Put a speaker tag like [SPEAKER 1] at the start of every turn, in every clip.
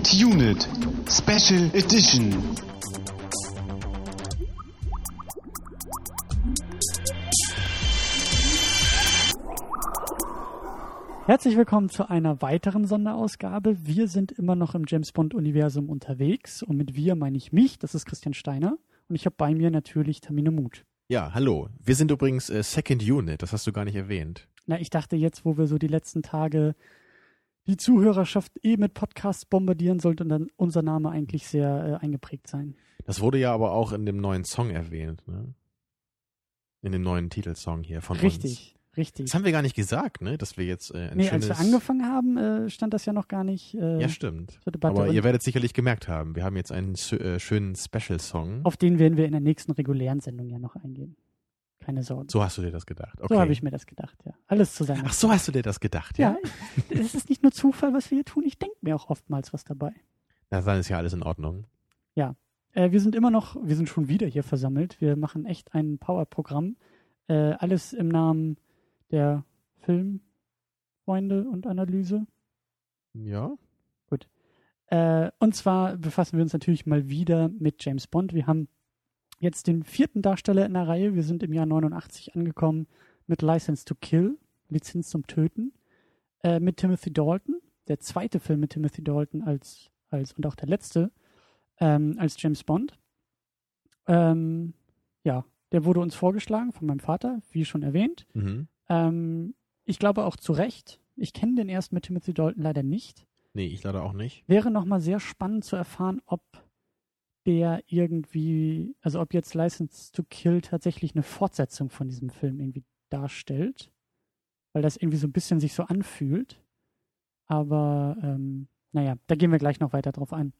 [SPEAKER 1] Second Unit Special Edition.
[SPEAKER 2] Herzlich willkommen zu einer weiteren Sonderausgabe. Wir sind immer noch im James Bond Universum unterwegs und mit wir meine ich mich, das ist Christian Steiner und ich habe bei mir natürlich Tamine Mut.
[SPEAKER 3] Ja, hallo. Wir sind übrigens äh, Second Unit, das hast du gar nicht erwähnt.
[SPEAKER 2] Na, ich dachte jetzt, wo wir so die letzten Tage die Zuhörerschaft eh mit Podcasts bombardieren, sollte dann unser Name eigentlich sehr äh, eingeprägt sein.
[SPEAKER 3] Das wurde ja aber auch in dem neuen Song erwähnt, ne? In dem neuen Titelsong hier von
[SPEAKER 2] Richtig,
[SPEAKER 3] uns.
[SPEAKER 2] richtig.
[SPEAKER 3] Das haben wir gar nicht gesagt, ne? Dass wir jetzt äh, ein
[SPEAKER 2] Nee,
[SPEAKER 3] schönes...
[SPEAKER 2] als wir angefangen haben, äh, stand das ja noch gar nicht äh,
[SPEAKER 3] Ja, stimmt.
[SPEAKER 2] zur Debatte.
[SPEAKER 3] Aber
[SPEAKER 2] Und
[SPEAKER 3] ihr werdet sicherlich gemerkt haben, wir haben jetzt einen äh, schönen Special-Song.
[SPEAKER 2] auf den werden wir in der nächsten regulären Sendung ja noch eingehen. Keine Sorgen.
[SPEAKER 3] So hast du dir das gedacht. Okay.
[SPEAKER 2] So habe ich mir das gedacht, ja. Alles zusammen.
[SPEAKER 3] Ach, so hast du dir das gedacht,
[SPEAKER 2] Ja,
[SPEAKER 3] ja?
[SPEAKER 2] es ist nicht nur Zufall, was wir hier tun. Ich denke mir auch oftmals was dabei.
[SPEAKER 3] Na, dann ist ja alles in Ordnung.
[SPEAKER 2] Äh, wir sind immer noch, wir sind schon wieder hier versammelt. Wir machen echt ein Power-Programm. Äh, alles im Namen der Filmfreunde und Analyse.
[SPEAKER 3] Ja?
[SPEAKER 2] Äh, und zwar befassen wir uns natürlich mal wieder mit James Bond. Wir haben jetzt den vierten Darsteller in der Reihe. Wir sind im Jahr 89 angekommen mit License to Kill, Lizenz zum Töten, äh, mit Timothy Dalton. Der zweite Film mit Timothy Dalton als, als und auch der letzte ähm, als James Bond. Ähm, ja, der wurde uns vorgeschlagen von meinem Vater, wie schon erwähnt.
[SPEAKER 3] Mhm.
[SPEAKER 2] Ähm, ich glaube auch zu Recht. Ich kenne den ersten mit Timothy Dalton leider nicht.
[SPEAKER 3] Nee, ich leider auch nicht.
[SPEAKER 2] Wäre nochmal sehr spannend zu erfahren, ob der irgendwie, also ob jetzt License to Kill tatsächlich eine Fortsetzung von diesem Film irgendwie darstellt. Weil das irgendwie so ein bisschen sich so anfühlt. Aber ähm, naja, da gehen wir gleich noch weiter drauf ein.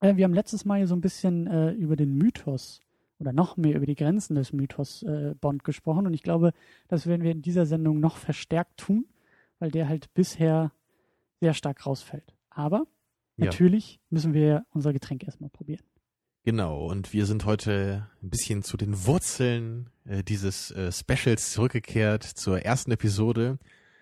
[SPEAKER 2] Äh, wir haben letztes Mal so ein bisschen äh, über den Mythos oder noch mehr über die Grenzen des Mythos äh, Bond gesprochen. Und ich glaube, das werden wir in dieser Sendung noch verstärkt tun, weil der halt bisher sehr stark rausfällt. Aber
[SPEAKER 3] Ja.
[SPEAKER 2] natürlich müssen wir unser Getränk erstmal probieren.
[SPEAKER 3] Genau, und wir sind heute ein bisschen zu den Wurzeln äh, dieses äh, Specials zurückgekehrt zur ersten Episode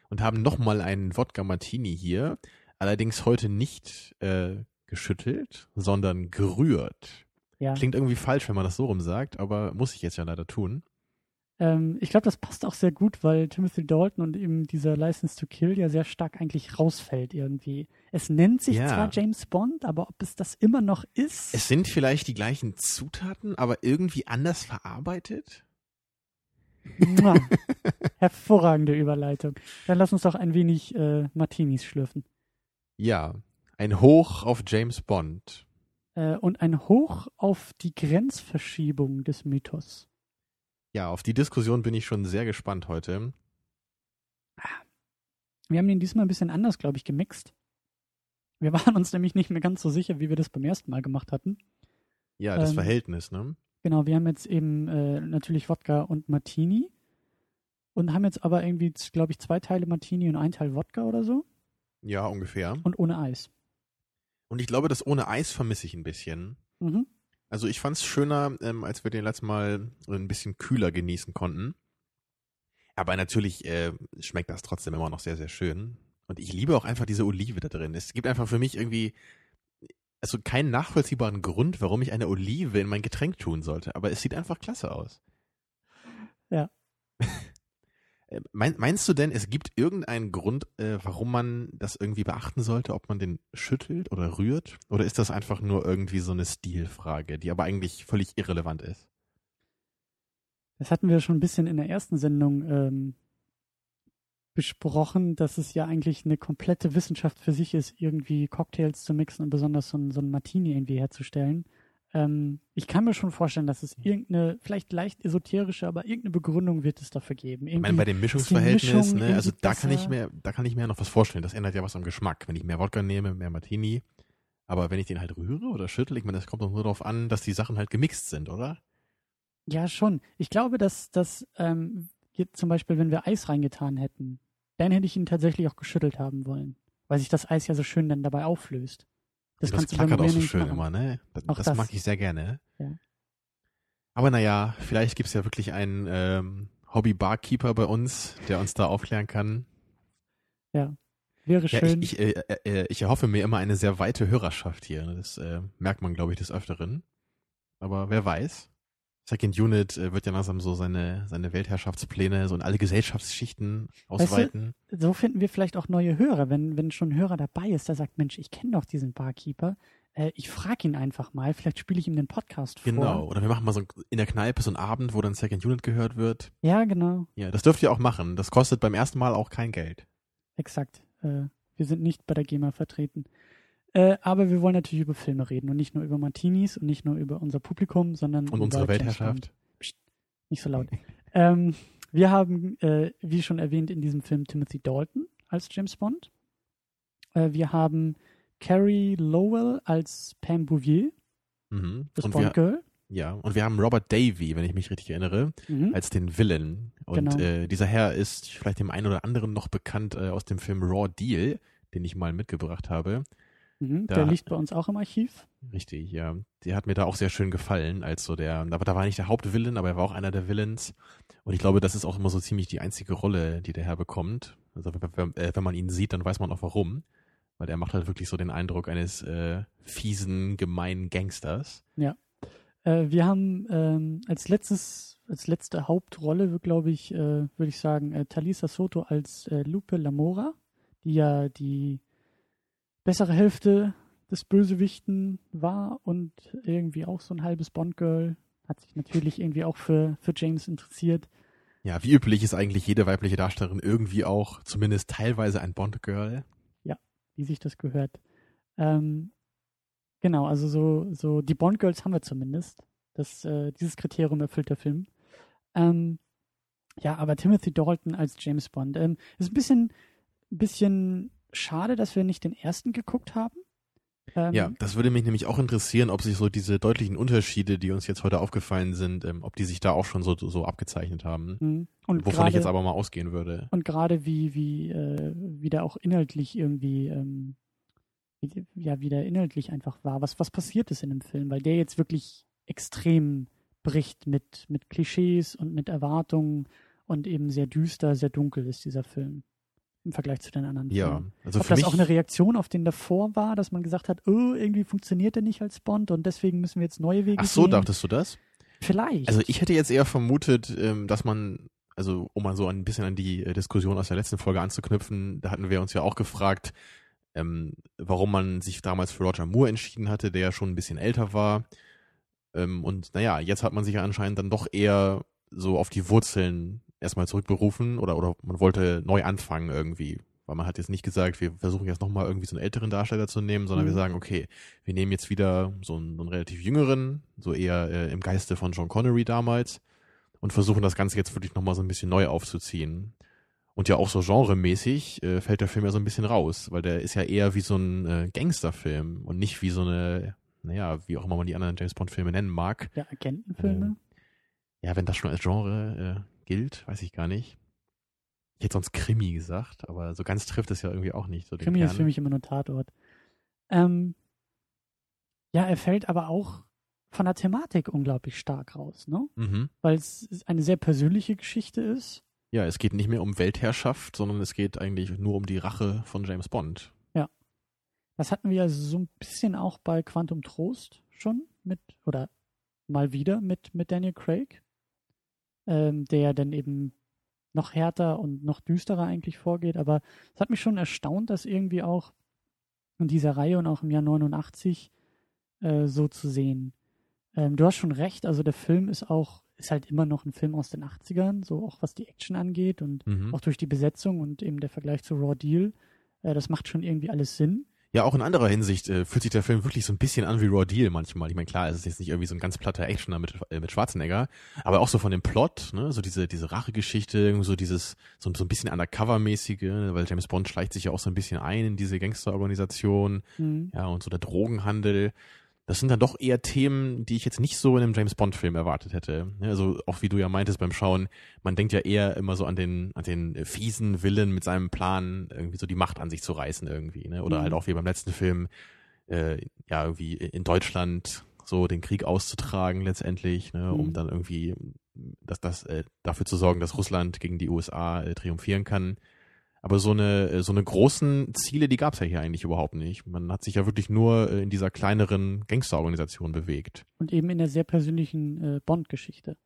[SPEAKER 3] und haben nochmal einen Wodka Martini hier. Allerdings heute nicht äh, geschüttelt, sondern gerührt.
[SPEAKER 2] Ja.
[SPEAKER 3] Klingt irgendwie falsch, wenn man das so rum sagt, aber muss ich jetzt ja leider tun.
[SPEAKER 2] Ähm, ich glaube, das passt auch sehr gut, weil Timothy Dalton und eben dieser License to Kill ja sehr stark eigentlich rausfällt irgendwie. Es nennt sich
[SPEAKER 3] Ja.
[SPEAKER 2] zwar James Bond, aber ob es das immer noch ist.
[SPEAKER 3] Es sind vielleicht die gleichen Zutaten, aber irgendwie anders verarbeitet?
[SPEAKER 2] Hervorragende Überleitung. Dann lass uns doch ein wenig äh, Martinis schlürfen.
[SPEAKER 3] Ja, ein Hoch auf James Bond.
[SPEAKER 2] Äh, und ein Hoch auf die Grenzverschiebung des Mythos.
[SPEAKER 3] Ja, auf die Diskussion bin ich schon sehr gespannt heute.
[SPEAKER 2] Wir haben den diesmal ein bisschen anders, glaube ich, gemixt. Wir waren uns nämlich nicht mehr ganz so sicher, wie wir das beim ersten Mal gemacht hatten.
[SPEAKER 3] Ja, das
[SPEAKER 2] Ähm,
[SPEAKER 3] Verhältnis, ne?
[SPEAKER 2] Genau, wir haben jetzt eben äh, natürlich Wodka und Martini und haben jetzt aber irgendwie, glaube ich, zwei Teile Martini und ein Teil Wodka oder so
[SPEAKER 3] Ja, ungefähr.
[SPEAKER 2] und ohne Eis.
[SPEAKER 3] Und ich glaube, das ohne Eis vermisse ich ein bisschen.
[SPEAKER 2] Mhm.
[SPEAKER 3] Also ich fand es schöner, ähm, als wir den letzten Mal ein bisschen kühler genießen konnten. Aber natürlich äh, schmeckt das trotzdem immer noch sehr, sehr schön. Und ich liebe auch einfach diese Olive da drin. Es gibt einfach für mich irgendwie, also keinen nachvollziehbaren Grund, warum ich eine Olive in mein Getränk tun sollte. Aber es sieht einfach klasse aus.
[SPEAKER 2] Ja.
[SPEAKER 3] Äh, Mein, meinst du denn, es gibt irgendeinen Grund, äh, warum man das irgendwie beachten sollte, ob man den schüttelt oder rührt? Oder ist das einfach nur irgendwie so eine Stilfrage, die aber eigentlich völlig irrelevant ist?
[SPEAKER 2] Das hatten wir schon ein bisschen in der ersten Sendung ähm, besprochen, dass es ja eigentlich eine komplette Wissenschaft für sich ist, irgendwie Cocktails zu mixen und besonders so ein, so ein Martini irgendwie herzustellen. Ähm, ich kann mir schon vorstellen, dass es irgendeine, vielleicht leicht esoterische, aber irgendeine Begründung wird es dafür geben.
[SPEAKER 3] Ich meine,
[SPEAKER 2] Irgendwie
[SPEAKER 3] bei dem Mischungsverhältnis,
[SPEAKER 2] Mischung
[SPEAKER 3] ne, also
[SPEAKER 2] irgendwie
[SPEAKER 3] da kann ich mir, da kann ich mir ja noch was vorstellen. Das ändert ja was am Geschmack. Wenn ich mehr Wodka nehme, mehr Martini. Aber wenn ich den halt rühre oder schüttle, ich meine, das kommt doch nur darauf an, dass die Sachen halt gemixt sind, oder?
[SPEAKER 2] Ja, schon. Ich glaube, dass das ähm, zum Beispiel, wenn wir Eis reingetan hätten, dann hätte ich ihn tatsächlich auch geschüttelt haben wollen. Weil sich das Eis ja so schön dann dabei auflöst. Das,
[SPEAKER 3] Das, klackert auch so schön
[SPEAKER 2] machen.
[SPEAKER 3] immer, ne? Das, das
[SPEAKER 2] das.
[SPEAKER 3] mag ich sehr gerne.
[SPEAKER 2] Ja.
[SPEAKER 3] Aber naja, vielleicht gibt's ja wirklich einen ähm, Hobby-Barkeeper bei uns, der uns da aufklären kann.
[SPEAKER 2] Ja. Wäre
[SPEAKER 3] Ja,
[SPEAKER 2] schön.
[SPEAKER 3] ich, ich, äh, äh, ich erhoffe mir immer eine sehr weite Hörerschaft hier. Das äh, merkt man, glaube ich, des Öfteren. Aber wer weiß. Second Unit äh, wird ja langsam so seine, seine Weltherrschaftspläne so in alle Gesellschaftsschichten
[SPEAKER 2] Weißt du,
[SPEAKER 3] ausweiten.
[SPEAKER 2] so finden wir vielleicht auch neue Hörer, wenn, wenn schon ein Hörer dabei ist, der sagt, Mensch, ich kenne doch diesen Barkeeper. Äh, ich frage ihn einfach mal, vielleicht spiele ich ihm den Podcast vor.
[SPEAKER 3] Genau. Oder wir machen mal so in der Kneipe so einen Abend, wo dann Second Unit gehört wird.
[SPEAKER 2] Ja, genau.
[SPEAKER 3] Ja, das dürft ihr auch machen. Das kostet beim ersten Mal auch kein Geld.
[SPEAKER 2] Exakt. Äh, wir sind nicht bei der GEMA vertreten. Äh, aber wir wollen natürlich über Filme reden und nicht nur über Martinis und nicht nur über unser Publikum, sondern
[SPEAKER 3] Und unsere Weltherrschaft.
[SPEAKER 2] Psst, nicht so laut. ähm, wir haben, äh, wie schon erwähnt, in diesem Film Timothy Dalton als James Bond. Äh, wir haben Carrie Lowell als Pam Bouvier,
[SPEAKER 3] Mhm.
[SPEAKER 2] das
[SPEAKER 3] Und wir,
[SPEAKER 2] Bond Girl.
[SPEAKER 3] ja, und wir haben Robert Davy, wenn ich mich richtig erinnere,
[SPEAKER 2] Mhm.
[SPEAKER 3] als den Villain. Und
[SPEAKER 2] Genau.
[SPEAKER 3] äh, dieser Herr ist vielleicht dem einen oder anderen noch bekannt äh, aus dem Film Raw Deal, den ich mal mitgebracht habe.
[SPEAKER 2] Mhm.
[SPEAKER 3] da-
[SPEAKER 2] Der liegt bei uns auch im Archiv.
[SPEAKER 3] Richtig, ja. Der hat mir da auch sehr schön gefallen, als so der, aber da war nicht der Hauptvillain, aber er war auch einer der Villains. Und ich glaube, das ist auch immer so ziemlich die einzige Rolle, die der Herr bekommt. Also wenn, wenn, äh, wenn man ihn sieht, dann weiß man auch warum. Weil er macht halt wirklich so den Eindruck eines äh, fiesen, gemeinen Gangsters.
[SPEAKER 2] Äh, wir haben ähm, als letztes, als letzte Hauptrolle, glaube ich, äh, würde ich sagen, äh, Talisa Soto als äh, Lupe Lamora, die ja die bessere Hälfte des Bösewichten war und irgendwie auch so ein halbes Bond-Girl. Hat sich natürlich irgendwie auch für, für James interessiert.
[SPEAKER 3] Ja, wie üblich ist eigentlich jede weibliche Darstellerin irgendwie auch zumindest teilweise ein Bond-Girl.
[SPEAKER 2] wie sich das gehört. Ähm, genau, also so, so die Bond Girls haben wir zumindest. Das, äh, dieses Kriterium erfüllt der Film. Ähm, ja, aber Timothy Dalton als James Bond ähm, ist ein bisschen, bisschen schade, dass wir nicht den ersten geguckt haben. Ähm,
[SPEAKER 3] Ja, das würde mich nämlich auch interessieren, ob sich so diese deutlichen Unterschiede, die uns jetzt heute aufgefallen sind, ähm, ob die sich da auch schon so, so abgezeichnet haben.
[SPEAKER 2] mhm. Und
[SPEAKER 3] Wovon
[SPEAKER 2] gerade-
[SPEAKER 3] ich jetzt aber mal ausgehen würde.
[SPEAKER 2] Und gerade wie, wie, äh, wie der auch inhaltlich irgendwie, ähm, wie, ja, wie der inhaltlich einfach war, was, was passiert ist in dem Film, weil der jetzt wirklich extrem bricht mit, mit Klischees und mit Erwartungen und eben sehr düster, sehr dunkel ist dieser Film im Vergleich zu den anderen
[SPEAKER 3] Ja,
[SPEAKER 2] Filmen.
[SPEAKER 3] also
[SPEAKER 2] Ob
[SPEAKER 3] für
[SPEAKER 2] das
[SPEAKER 3] mich,
[SPEAKER 2] auch eine Reaktion auf den davor war, dass man gesagt hat, oh, irgendwie funktioniert er nicht als Bond und deswegen müssen wir jetzt neue Wege
[SPEAKER 3] ach so,
[SPEAKER 2] gehen.
[SPEAKER 3] dachtest du das?
[SPEAKER 2] Vielleicht.
[SPEAKER 3] Also ich hätte jetzt eher vermutet, ähm, dass man, also um mal so ein bisschen an die äh, Diskussion aus der letzten Folge anzuknüpfen, da hatten wir uns ja auch gefragt, ähm, warum man sich damals für Roger Moore entschieden hatte, der ja schon ein bisschen älter war. Ähm, und naja, jetzt hat man sich ja anscheinend dann doch eher so auf die Wurzeln erstmal zurückberufen oder, oder man wollte neu anfangen irgendwie. Weil man hat jetzt nicht gesagt, wir versuchen jetzt nochmal irgendwie so einen älteren Darsteller zu nehmen, sondern
[SPEAKER 2] Mhm.
[SPEAKER 3] wir sagen, okay, wir nehmen jetzt wieder so einen, einen relativ jüngeren, so eher äh, im Geiste von John Connery damals und versuchen das Ganze jetzt wirklich nochmal so ein bisschen neu aufzuziehen. Und ja auch so genremäßig äh, fällt der Film ja so ein bisschen raus, weil der ist ja eher wie so ein äh, Gangsterfilm und nicht wie so eine, naja, wie auch immer man die anderen James Bond-Filme nennen mag.
[SPEAKER 2] ja, Agentenfilme.
[SPEAKER 3] Ähm, Ja, wenn das schon als Genre äh, gilt, weiß ich gar nicht. Ich hätte sonst Krimi gesagt, aber so ganz trifft es ja irgendwie auch nicht. So
[SPEAKER 2] Krimi ist für mich immer nur Tatort. Ähm, ja, er fällt aber auch von der Thematik unglaublich stark raus, ne?
[SPEAKER 3] Mhm.
[SPEAKER 2] Weil es eine sehr persönliche Geschichte ist.
[SPEAKER 3] Ja, es geht nicht mehr um Weltherrschaft, sondern es geht eigentlich nur um die Rache von James Bond.
[SPEAKER 2] Das hatten wir ja so ein bisschen auch bei Quantum Trost schon mit, oder mal wieder mit, mit Daniel Craig, ähm, der dann eben noch härter und noch düsterer eigentlich vorgeht. Aber es hat mich schon erstaunt, dass irgendwie auch in dieser Reihe und auch im Jahr 89 äh, so zu sehen. Ähm, du hast schon recht, also der Film ist auch, ist halt immer noch ein Film aus den 80ern, so auch was die Action angeht und
[SPEAKER 3] Mhm.
[SPEAKER 2] auch durch die Besetzung und eben der Vergleich zu Raw Deal. Äh, das macht schon irgendwie alles Sinn.
[SPEAKER 3] Ja, auch in anderer Hinsicht äh, fühlt sich der Film wirklich so ein bisschen an wie Raw Deal manchmal. Ich meine, klar, es ist jetzt nicht irgendwie so ein ganz platter Actioner mit, äh, mit Schwarzenegger, aber auch so von dem Plot, ne, so diese, diese Rachegeschichte, so dieses, so, so ein bisschen Undercover-mäßige, ne, weil James Bond schleicht sich ja auch so ein bisschen ein in diese Gangsterorganisation,
[SPEAKER 2] Mhm.
[SPEAKER 3] ja, und so der Drogenhandel. Das sind dann doch eher Themen, die ich jetzt nicht so in einem James Bond-Film erwartet hätte. Also auch wie du ja meintest beim Schauen, man denkt ja eher immer so an den, an den fiesen Willen mit seinem Plan, irgendwie so die Macht an sich zu reißen irgendwie, ne? Oder
[SPEAKER 2] Mhm.
[SPEAKER 3] halt auch wie beim letzten Film, äh, ja, irgendwie in Deutschland so den Krieg auszutragen letztendlich, ne, um
[SPEAKER 2] Mhm.
[SPEAKER 3] dann irgendwie dass das äh, dafür zu sorgen, dass Russland gegen die USA äh, triumphieren kann. Aber so eine, so eine großen Ziele, die gab es ja hier eigentlich überhaupt nicht. Man hat sich ja wirklich nur äh, in dieser kleineren Gangsterorganisation bewegt.
[SPEAKER 2] Und eben in der sehr persönlichen äh, Bond-Geschichte.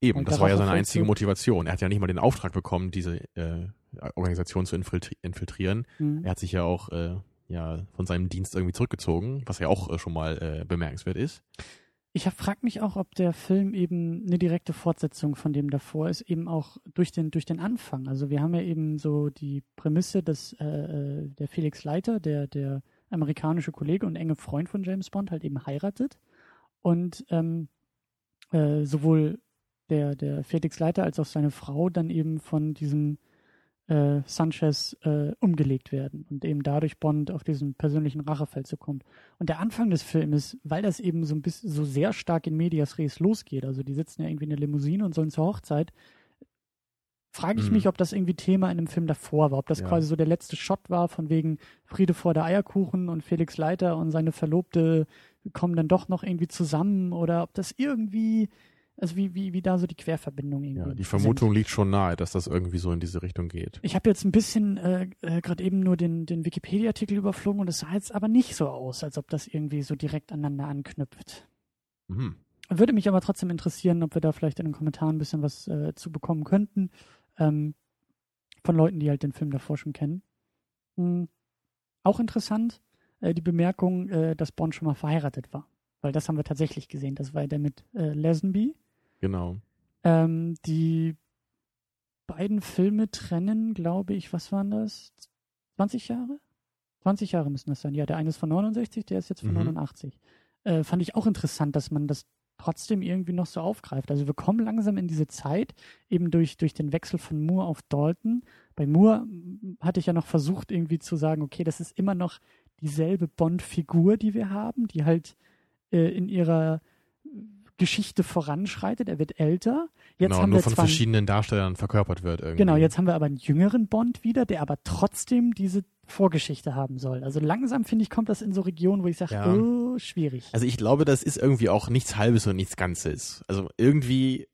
[SPEAKER 3] Eben,
[SPEAKER 2] Und
[SPEAKER 3] das war ja seine einzige Motivation. Er hat ja nicht mal den Auftrag bekommen, diese äh, Organisation zu infiltri infiltrieren.
[SPEAKER 2] Mhm.
[SPEAKER 3] Er hat sich ja auch äh, ja, von seinem Dienst irgendwie zurückgezogen, was ja auch äh, schon mal äh, bemerkenswert ist.
[SPEAKER 2] Ich frage mich auch, ob der Film eben eine direkte Fortsetzung von dem davor ist, eben auch durch den, durch den Anfang. Also wir haben ja eben so die Prämisse, dass äh, äh, der Felix Leiter, der, der amerikanische Kollege und enge Freund von James Bond, halt eben heiratet. Und ähm, äh, sowohl der, der Felix Leiter als auch seine Frau dann eben von diesem äh, Sanchez äh, umgelegt werden und eben dadurch Bond auf diesen persönlichen Rachefeldzug kommt. Und der Anfang des Filmes, weil das eben so ein bisschen so sehr stark in Medias Res losgeht, also die sitzen ja irgendwie in der Limousine und sollen zur Hochzeit, frage ich
[SPEAKER 3] Mhm.
[SPEAKER 2] mich, ob das irgendwie Thema in dem Film davor war, ob das
[SPEAKER 3] Ja.
[SPEAKER 2] quasi so der letzte Shot war, von wegen Friede vor der Eierkuchen und Felix Leiter und seine Verlobte kommen dann doch noch irgendwie zusammen oder ob das irgendwie, also wie, wie, wie da so die Querverbindung irgendwie
[SPEAKER 3] Ja, die
[SPEAKER 2] sind.
[SPEAKER 3] Vermutung liegt schon nahe, dass das irgendwie so in diese Richtung geht.
[SPEAKER 2] Ich habe jetzt ein bisschen äh, äh, gerade eben nur den, den Wikipedia-Artikel überflogen und es sah jetzt aber nicht so aus, als ob das irgendwie so direkt aneinander anknüpft.
[SPEAKER 3] Mhm.
[SPEAKER 2] Würde mich aber trotzdem interessieren, ob wir da vielleicht in den Kommentaren ein bisschen was äh, zu bekommen könnten. Ähm, von Leuten, die halt den Film davor schon kennen. Hm. Auch interessant, äh, die Bemerkung, äh, dass Bond schon mal verheiratet war. Weil das haben wir tatsächlich gesehen. Das war der mit äh, Lazenby.
[SPEAKER 3] Genau.
[SPEAKER 2] Ähm, die beiden Filme trennen, glaube ich, was waren das? 20 Jahre? 20 Jahre müssen das sein. Ja, der eine ist von 69, der ist jetzt von
[SPEAKER 3] Mhm.
[SPEAKER 2] 89. Äh, fand ich auch interessant, dass man das trotzdem irgendwie noch so aufgreift. Also wir kommen langsam in diese Zeit, eben durch, durch den Wechsel von Moore auf Dalton. Bei Moore mm, hatte ich ja noch versucht, irgendwie zu sagen, okay, das ist immer noch dieselbe Bond-Figur, die wir haben, die halt äh, in ihrer Geschichte voranschreitet. Er wird älter. Jetzt
[SPEAKER 3] genau,
[SPEAKER 2] haben
[SPEAKER 3] nur
[SPEAKER 2] wir
[SPEAKER 3] von verschiedenen Darstellern verkörpert wird irgendwie.
[SPEAKER 2] Genau, jetzt haben wir aber einen jüngeren Bond wieder, der aber trotzdem diese Vorgeschichte haben soll. Also langsam, finde ich, kommt das in so Regionen, wo ich sage,
[SPEAKER 3] Ja.
[SPEAKER 2] oh, schwierig.
[SPEAKER 3] Also ich glaube, das ist irgendwie auch nichts Halbes und nichts Ganzes. Also irgendwie,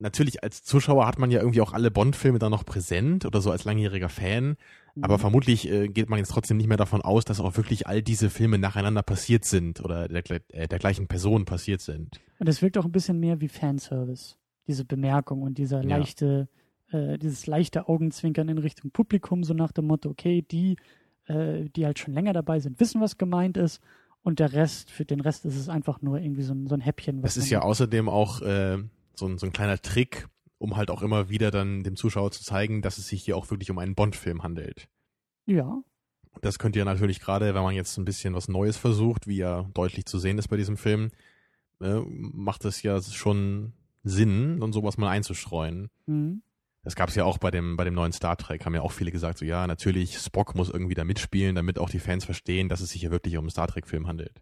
[SPEAKER 3] natürlich als Zuschauer hat man ja irgendwie auch alle Bond-Filme da noch präsent oder so als langjähriger Fan. Aber
[SPEAKER 2] Mhm.
[SPEAKER 3] vermutlich äh, geht man jetzt trotzdem nicht mehr davon aus, dass auch wirklich all diese Filme nacheinander passiert sind oder der, äh, der gleichen Person passiert sind.
[SPEAKER 2] Und es wirkt auch ein bisschen mehr wie Fanservice, diese Bemerkung und dieser
[SPEAKER 3] Ja.
[SPEAKER 2] leichte, äh, dieses leichte Augenzwinkern in Richtung Publikum, so nach dem Motto, okay, die, äh, die halt schon länger dabei sind, wissen, was gemeint ist. Und der Rest, für den Rest ist es einfach nur irgendwie so ein, so ein Häppchen. was
[SPEAKER 3] Das ist ja außerdem auch äh, so, ein, so ein kleiner Trick, um halt auch immer wieder dann dem Zuschauer zu zeigen, dass es sich hier auch wirklich um einen Bond-Film handelt.
[SPEAKER 2] Ja,
[SPEAKER 3] Das könnt ihr natürlich gerade, wenn man jetzt ein bisschen was Neues versucht, wie ja deutlich zu sehen ist bei diesem Film, äh, macht es ja schon Sinn, und sowas mal einzustreuen.
[SPEAKER 2] mhm.
[SPEAKER 3] Das gab es ja auch bei dem, bei dem neuen Star Trek, haben ja auch viele gesagt, so ja, natürlich, Spock muss irgendwie da mitspielen, damit auch die Fans verstehen, dass es sich hier wirklich um einen Star Trek-Film handelt.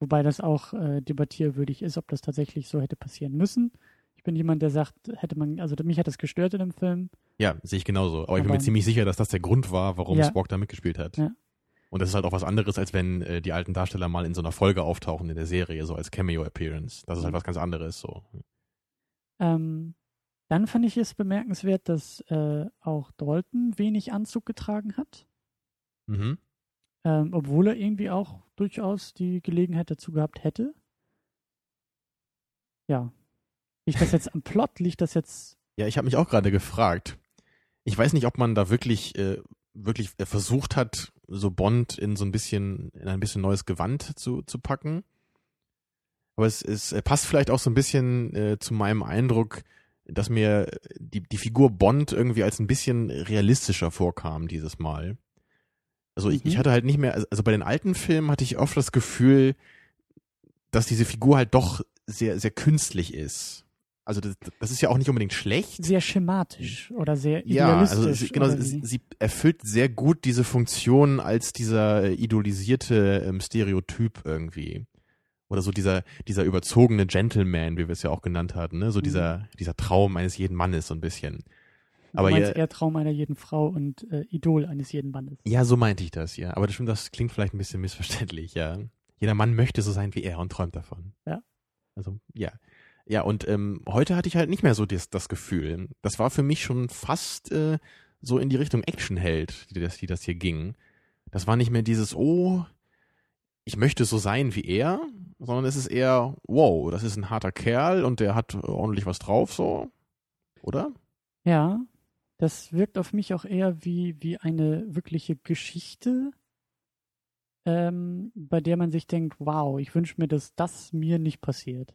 [SPEAKER 2] Wobei das auch äh, debattierwürdig ist, ob das tatsächlich so hätte passieren müssen. Ich bin jemand, der sagt, hätte man, also mich hat das gestört in dem Film.
[SPEAKER 3] Ja, sehe ich genauso. Aber ich bin
[SPEAKER 2] Aber-
[SPEAKER 3] mir ziemlich sicher, dass das der Grund war, warum
[SPEAKER 2] Ja.
[SPEAKER 3] Spock da mitgespielt hat.
[SPEAKER 2] Ja.
[SPEAKER 3] Und das ist halt auch was anderes, als wenn äh, die alten Darsteller mal in so einer Folge auftauchen in der Serie, so als Cameo-Appearance. Das ist halt was ganz anderes, so.
[SPEAKER 2] Ähm, dann fand ich es bemerkenswert, dass äh, auch Dalton wenig Anzug getragen hat,
[SPEAKER 3] Mhm.
[SPEAKER 2] Ähm, obwohl er irgendwie auch durchaus die Gelegenheit dazu gehabt hätte. Ja. Liegt das jetzt am Plot? Liegt das jetzt.
[SPEAKER 3] Ja, ich habe mich auch gerade gefragt. Ich weiß nicht, ob man da wirklich, äh, wirklich äh, versucht hat, so Bond in so ein bisschen, in ein bisschen neues Gewand zu, zu packen. Aber es, es passt vielleicht auch so ein bisschen äh, zu meinem Eindruck, dass mir die, die Figur Bond irgendwie als ein bisschen realistischer vorkam dieses Mal. Also ich,
[SPEAKER 2] Mhm.
[SPEAKER 3] ich hatte halt nicht mehr, also- also bei den alten Filmen hatte ich oft das Gefühl, dass diese Figur halt doch sehr, sehr künstlich ist. Also das, das ist ja auch nicht unbedingt schlecht.
[SPEAKER 2] Sehr schematisch oder sehr
[SPEAKER 3] Ja,
[SPEAKER 2] idealistisch.
[SPEAKER 3] also sie, genau, sie, sie erfüllt sehr gut diese Funktion als dieser äh, idolisierte ähm, Stereotyp irgendwie. Oder so dieser, dieser überzogene Gentleman, wie wir es ja auch genannt hatten, ne? So
[SPEAKER 2] Mhm.
[SPEAKER 3] dieser, dieser Traum eines jeden Mannes so ein bisschen.
[SPEAKER 2] Du
[SPEAKER 3] aber
[SPEAKER 2] meinst
[SPEAKER 3] ihr-
[SPEAKER 2] eher Traum einer jeden Frau und äh, Idol eines jeden Mannes.
[SPEAKER 3] Ja, so meinte ich das, ja. Aber das stimmt, das klingt vielleicht ein bisschen missverständlich, ja. Jeder Mann möchte so sein wie er und träumt davon.
[SPEAKER 2] Ja.
[SPEAKER 3] Also, ja. Ja, und ähm, heute hatte ich halt nicht mehr so das, das Gefühl. Das war für mich schon fast äh, so in die Richtung Actionheld, die das, die das hier ging. Das war nicht mehr dieses, oh, ich möchte so sein wie er, sondern es ist eher, wow, das ist ein harter Kerl und der hat ordentlich was drauf, so. Oder?
[SPEAKER 2] Ja, das wirkt auf mich auch eher wie, wie eine wirkliche Geschichte, ähm, bei der man sich denkt, wow, ich wünsche mir, dass das mir nicht passiert.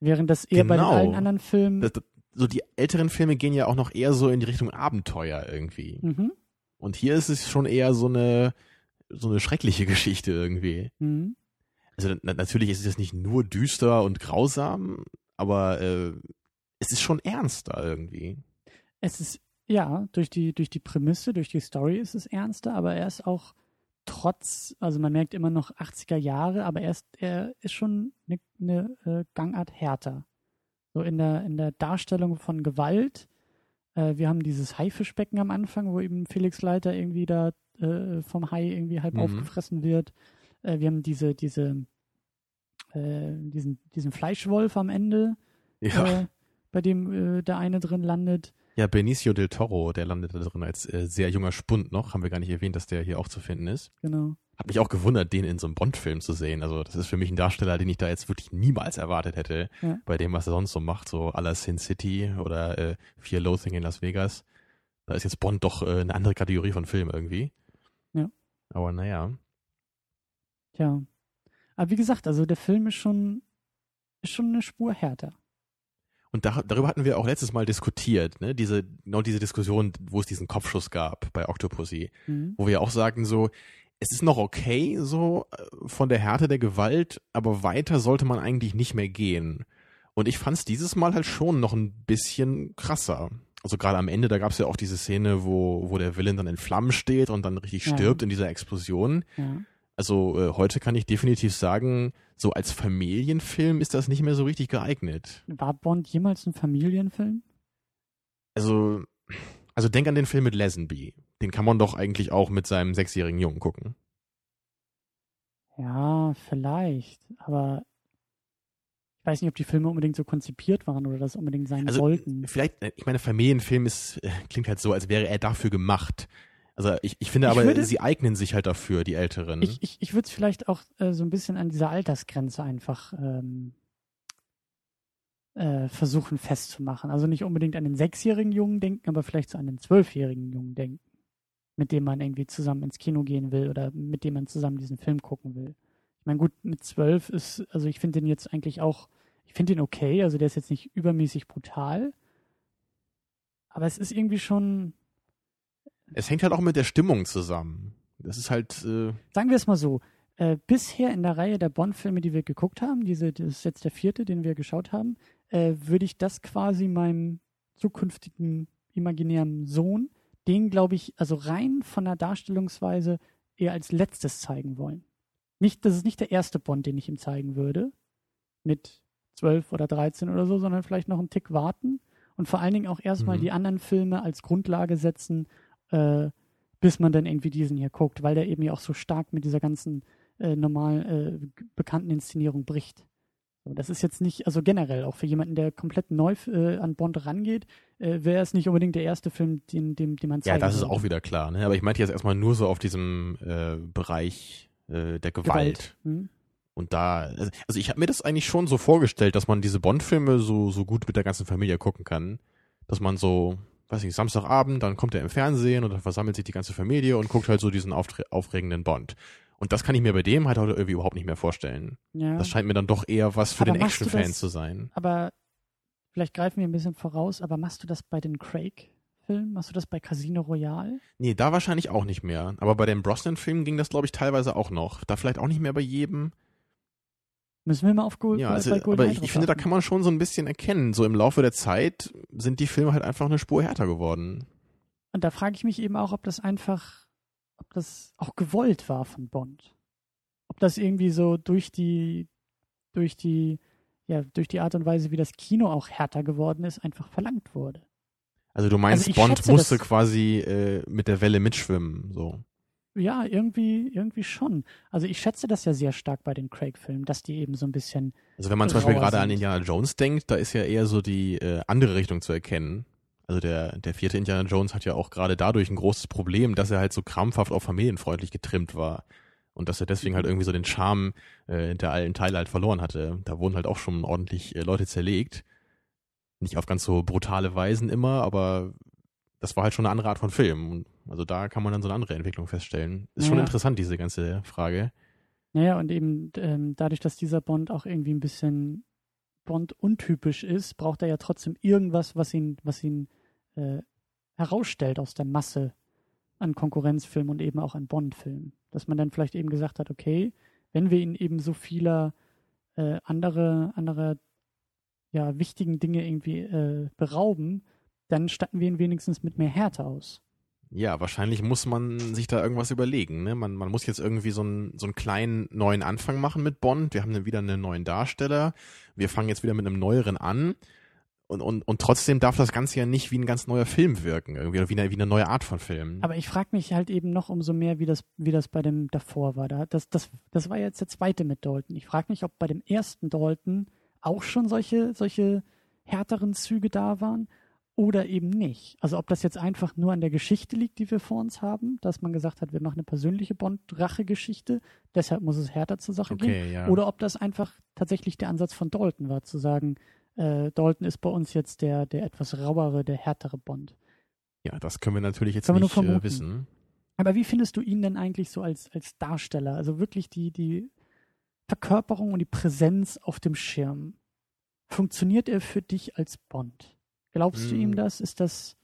[SPEAKER 2] Während das eher bei
[SPEAKER 3] Genau.
[SPEAKER 2] allen anderen Filmen.
[SPEAKER 3] Das, das, so die älteren Filme gehen ja auch noch eher so in die Richtung Abenteuer irgendwie.
[SPEAKER 2] mhm,
[SPEAKER 3] Und hier ist es schon eher so eine, so eine schreckliche Geschichte irgendwie.
[SPEAKER 2] mhm.
[SPEAKER 3] Also na, natürlich ist es nicht nur düster und grausam, aber äh, es ist schon ernster irgendwie.
[SPEAKER 2] Es ist, ja, durch die, durch die Prämisse, durch die Story ist es ernster, aber er ist auch trotz, also man merkt immer noch 80er Jahre, aber er ist, er ist schon eine, eine äh, Gangart härter. So in der, in der Darstellung von Gewalt. Äh, wir haben dieses Haifischbecken am Anfang, wo eben Felix Leiter irgendwie da äh, vom Hai irgendwie halb
[SPEAKER 3] Mhm.
[SPEAKER 2] aufgefressen wird. Äh, wir haben diese, diese, diesen, diesen Fleischwolf am Ende,
[SPEAKER 3] Ja,
[SPEAKER 2] bei dem der eine drin landet.
[SPEAKER 3] Ja Benicio del Toro, der landet da drin als äh, sehr junger Spund noch. Haben wir gar nicht erwähnt, dass der hier auch zu finden ist.
[SPEAKER 2] Genau.
[SPEAKER 3] Hat mich auch gewundert, den in so einem Bond-Film zu sehen. Also das ist für mich ein Darsteller, den ich da jetzt wirklich niemals erwartet hätte,
[SPEAKER 2] Ja.
[SPEAKER 3] bei dem, was er sonst so macht, so la Sin City oder äh, Fear Loathing in Las Vegas. Da ist jetzt Bond doch äh, eine andere Kategorie von Film irgendwie.
[SPEAKER 2] Ja.
[SPEAKER 3] Aber naja.
[SPEAKER 2] Tja. Aber wie gesagt, also der Film ist schon, ist schon eine Spur härter.
[SPEAKER 3] Und da, darüber hatten wir auch letztes Mal diskutiert, ne? Diese, genau diese Diskussion, wo es diesen Kopfschuss gab bei Octopussy,
[SPEAKER 2] Mhm.
[SPEAKER 3] wo wir auch sagten so, es ist noch okay, so äh, von der Härte der Gewalt, aber weiter sollte man eigentlich nicht mehr gehen. Und ich fand es dieses Mal halt schon noch ein bisschen krasser. Also gerade am Ende, da gab es ja auch diese Szene, wo, wo der Villain dann in Flammen steht und dann richtig
[SPEAKER 2] Ja.
[SPEAKER 3] stirbt in dieser Explosion.
[SPEAKER 2] Ja.
[SPEAKER 3] Also äh, heute kann ich definitiv sagen, so als Familienfilm ist das nicht mehr so richtig geeignet.
[SPEAKER 2] War Bond jemals ein Familienfilm?
[SPEAKER 3] Also, also denk an den Film mit Lazenby. Den kann man doch eigentlich auch mit seinem sechsjährigen Jungen gucken.
[SPEAKER 2] Ja, vielleicht. Aber ich weiß nicht, ob die Filme unbedingt so konzipiert waren oder das unbedingt sein
[SPEAKER 3] Also
[SPEAKER 2] sollten.
[SPEAKER 3] vielleicht, äh, ich meine, Familienfilm ist, äh, klingt halt so, als wäre er dafür gemacht. Also ich, ich finde
[SPEAKER 2] Ich
[SPEAKER 3] aber,
[SPEAKER 2] würde-
[SPEAKER 3] sie eignen sich halt dafür, die Älteren.
[SPEAKER 2] Ich, ich, ich würde es vielleicht auch äh, so ein bisschen an dieser Altersgrenze einfach ähm, äh, versuchen festzumachen. Also nicht unbedingt an den sechsjährigen Jungen denken, aber vielleicht so an den zwölfjährigen Jungen denken, mit dem man irgendwie zusammen ins Kino gehen will oder mit dem man zusammen diesen Film gucken will. Ich meine, gut, mit zwölf ist, also ich finde den jetzt eigentlich auch, ich finde den okay, also der ist jetzt nicht übermäßig brutal, aber es ist irgendwie schon,
[SPEAKER 3] es hängt halt auch mit der Stimmung zusammen. Das ist halt, äh,
[SPEAKER 2] sagen wir es mal so, äh, bisher in der Reihe der Bond-Filme, die wir geguckt haben, diese, das ist jetzt der vierte, den wir geschaut haben, äh, würde ich das quasi meinem zukünftigen imaginären Sohn, den glaube ich, also rein von der Darstellungsweise eher als letztes zeigen wollen. Nicht, das ist nicht der erste Bond, den ich ihm zeigen würde, mit 12 oder 13 oder so, sondern vielleicht noch einen Tick warten und vor allen Dingen auch erstmal
[SPEAKER 3] Mhm.
[SPEAKER 2] die anderen Filme als Grundlage setzen, äh, bis man dann irgendwie diesen hier guckt, weil der eben ja auch so stark mit dieser ganzen äh, normal äh, bekannten Inszenierung bricht. So, das ist jetzt nicht, also generell auch für jemanden, der komplett neu äh, an Bond rangeht, äh, wäre es nicht unbedingt der erste Film, den, den, den man
[SPEAKER 3] ja,
[SPEAKER 2] zeigen
[SPEAKER 3] das ist auch wieder klar. Ne? Aber ich meinte jetzt erstmal nur so auf diesem äh, Bereich äh, der Gewalt.
[SPEAKER 2] Gewalt. Hm?
[SPEAKER 3] Und da, also also ich habe mir das eigentlich schon so vorgestellt, dass man diese Bond-Filme so, so gut mit der ganzen Familie gucken kann. Dass man so, weiß nicht, Samstagabend, dann kommt er im Fernsehen und dann versammelt sich die ganze Familie und guckt halt so diesen aufregenden Bond. Und das kann ich mir bei dem halt heute irgendwie überhaupt nicht mehr vorstellen.
[SPEAKER 2] Ja.
[SPEAKER 3] Das scheint mir dann doch eher was für
[SPEAKER 2] Aber
[SPEAKER 3] den Action-Fan zu sein.
[SPEAKER 2] aber vielleicht greifen wir ein bisschen voraus, aber machst du das bei den Craig-Filmen? Machst du das bei Casino Royale?
[SPEAKER 3] Nee, da wahrscheinlich auch nicht mehr. Aber bei den Brosnan-Filmen ging das, glaube ich, teilweise auch noch. Da vielleicht auch nicht mehr bei jedem.
[SPEAKER 2] Müssen wir mal auf Gold,
[SPEAKER 3] Ja, also,
[SPEAKER 2] bei
[SPEAKER 3] aber ich, ich finde, da kann man schon so ein bisschen erkennen. So im Laufe der Zeit sind die Filme halt einfach eine Spur härter geworden.
[SPEAKER 2] Und da frage ich mich eben auch, ob das einfach, ob das auch gewollt war von Bond. Ob das irgendwie so durch die, durch die, ja, durch die Art und Weise, wie das Kino auch härter geworden ist, einfach verlangt wurde.
[SPEAKER 3] Also du meinst,
[SPEAKER 2] Also
[SPEAKER 3] Bond
[SPEAKER 2] schätze,
[SPEAKER 3] musste quasi äh, mit der Welle mitschwimmen, so.
[SPEAKER 2] Ja, irgendwie, irgendwie schon. Also ich schätze das ja sehr stark bei den Craig-Filmen, dass die eben so ein bisschen.
[SPEAKER 3] Also wenn man zum Beispiel gerade an. Indiana Jones denkt, da ist ja eher so die äh, andere Richtung zu erkennen. Also der, der vierte Indiana Jones hat ja auch gerade dadurch ein großes Problem, dass er halt so krampfhaft auf familienfreundlich getrimmt war. Und dass er deswegen halt irgendwie so den Charme äh, der alten Teile halt verloren hatte. Da wurden halt auch schon ordentlich äh, Leute zerlegt. Nicht auf ganz so brutale Weisen immer, aber das war halt schon eine andere Art von Film. Also da kann man dann so eine andere Entwicklung feststellen. Ist schon
[SPEAKER 2] Ja.
[SPEAKER 3] interessant, diese ganze Frage.
[SPEAKER 2] Naja, und eben ähm, dadurch, dass dieser Bond auch irgendwie ein bisschen Bond untypisch ist, braucht er ja trotzdem irgendwas, was ihn, was ihn äh, herausstellt aus der Masse an Konkurrenzfilmen und eben auch an Bond-Filmen. Dass man dann vielleicht eben gesagt hat, okay, wenn wir ihn eben so vieler äh, andere, andere ja, wichtigen Dinge irgendwie äh, berauben, dann statten wir ihn wenigstens mit mehr Härte aus.
[SPEAKER 3] Ja, wahrscheinlich muss man sich da irgendwas überlegen. Ne? Man, man muss jetzt irgendwie so einen, so einen kleinen neuen Anfang machen mit Bond. Wir haben dann wieder einen neuen Darsteller. Wir fangen jetzt wieder mit einem neueren an. Und, und, und trotzdem darf das Ganze ja nicht wie ein ganz neuer Film wirken, irgendwie, oder wie eine, wie eine neue Art von Film.
[SPEAKER 2] Aber ich frage mich halt eben noch umso mehr, wie das, wie das bei dem davor war. Da, das, das, das war jetzt der zweite mit Dalton. Ich frage mich, ob bei dem ersten Dalton auch schon solche, solche härteren Züge da waren oder eben nicht. Also ob das jetzt einfach nur an der Geschichte liegt, die wir vor uns haben, dass man gesagt hat, wir machen eine persönliche Bond-Rache-Geschichte, deshalb muss es härter zur Sache gehen.
[SPEAKER 3] okay, ja.
[SPEAKER 2] Oder ob das einfach tatsächlich der Ansatz von Dalton war, zu sagen, äh, Dalton ist bei uns jetzt der, der etwas rauere, der härtere Bond.
[SPEAKER 3] ja, das können wir natürlich jetzt
[SPEAKER 2] Können
[SPEAKER 3] nicht äh, wissen.
[SPEAKER 2] Aber wie findest du ihn denn eigentlich so als, als Darsteller? Also wirklich die, die Verkörperung und die Präsenz auf dem Schirm. Funktioniert er für dich als Bond? Glaubst du
[SPEAKER 3] Hm.
[SPEAKER 2] ihm das? Ist das.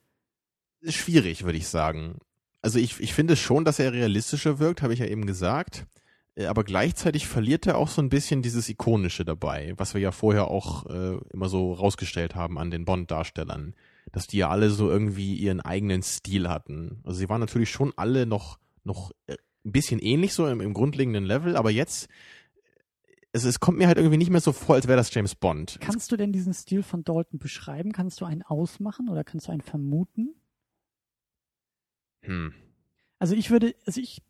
[SPEAKER 3] Schwierig, würde ich sagen. Also ich, ich finde schon, dass er realistischer wirkt, habe ich ja eben gesagt. Äh, Aber gleichzeitig verliert er auch so ein bisschen dieses Ikonische dabei, was wir ja vorher auch äh, immer so rausgestellt haben an den Bond-Darstellern. Dass die ja alle so irgendwie ihren eigenen Stil hatten. Also sie waren natürlich schon alle noch, noch äh, ein bisschen ähnlich so im, im grundlegenden Level, aber jetzt, es, es kommt mir halt irgendwie nicht mehr so vor, als wäre das James Bond.
[SPEAKER 2] Kannst du denn diesen Stil von Dalton beschreiben? Kannst du einen ausmachen oder kannst du einen vermuten?
[SPEAKER 3] Hm.
[SPEAKER 2] Also ich würde, also ich,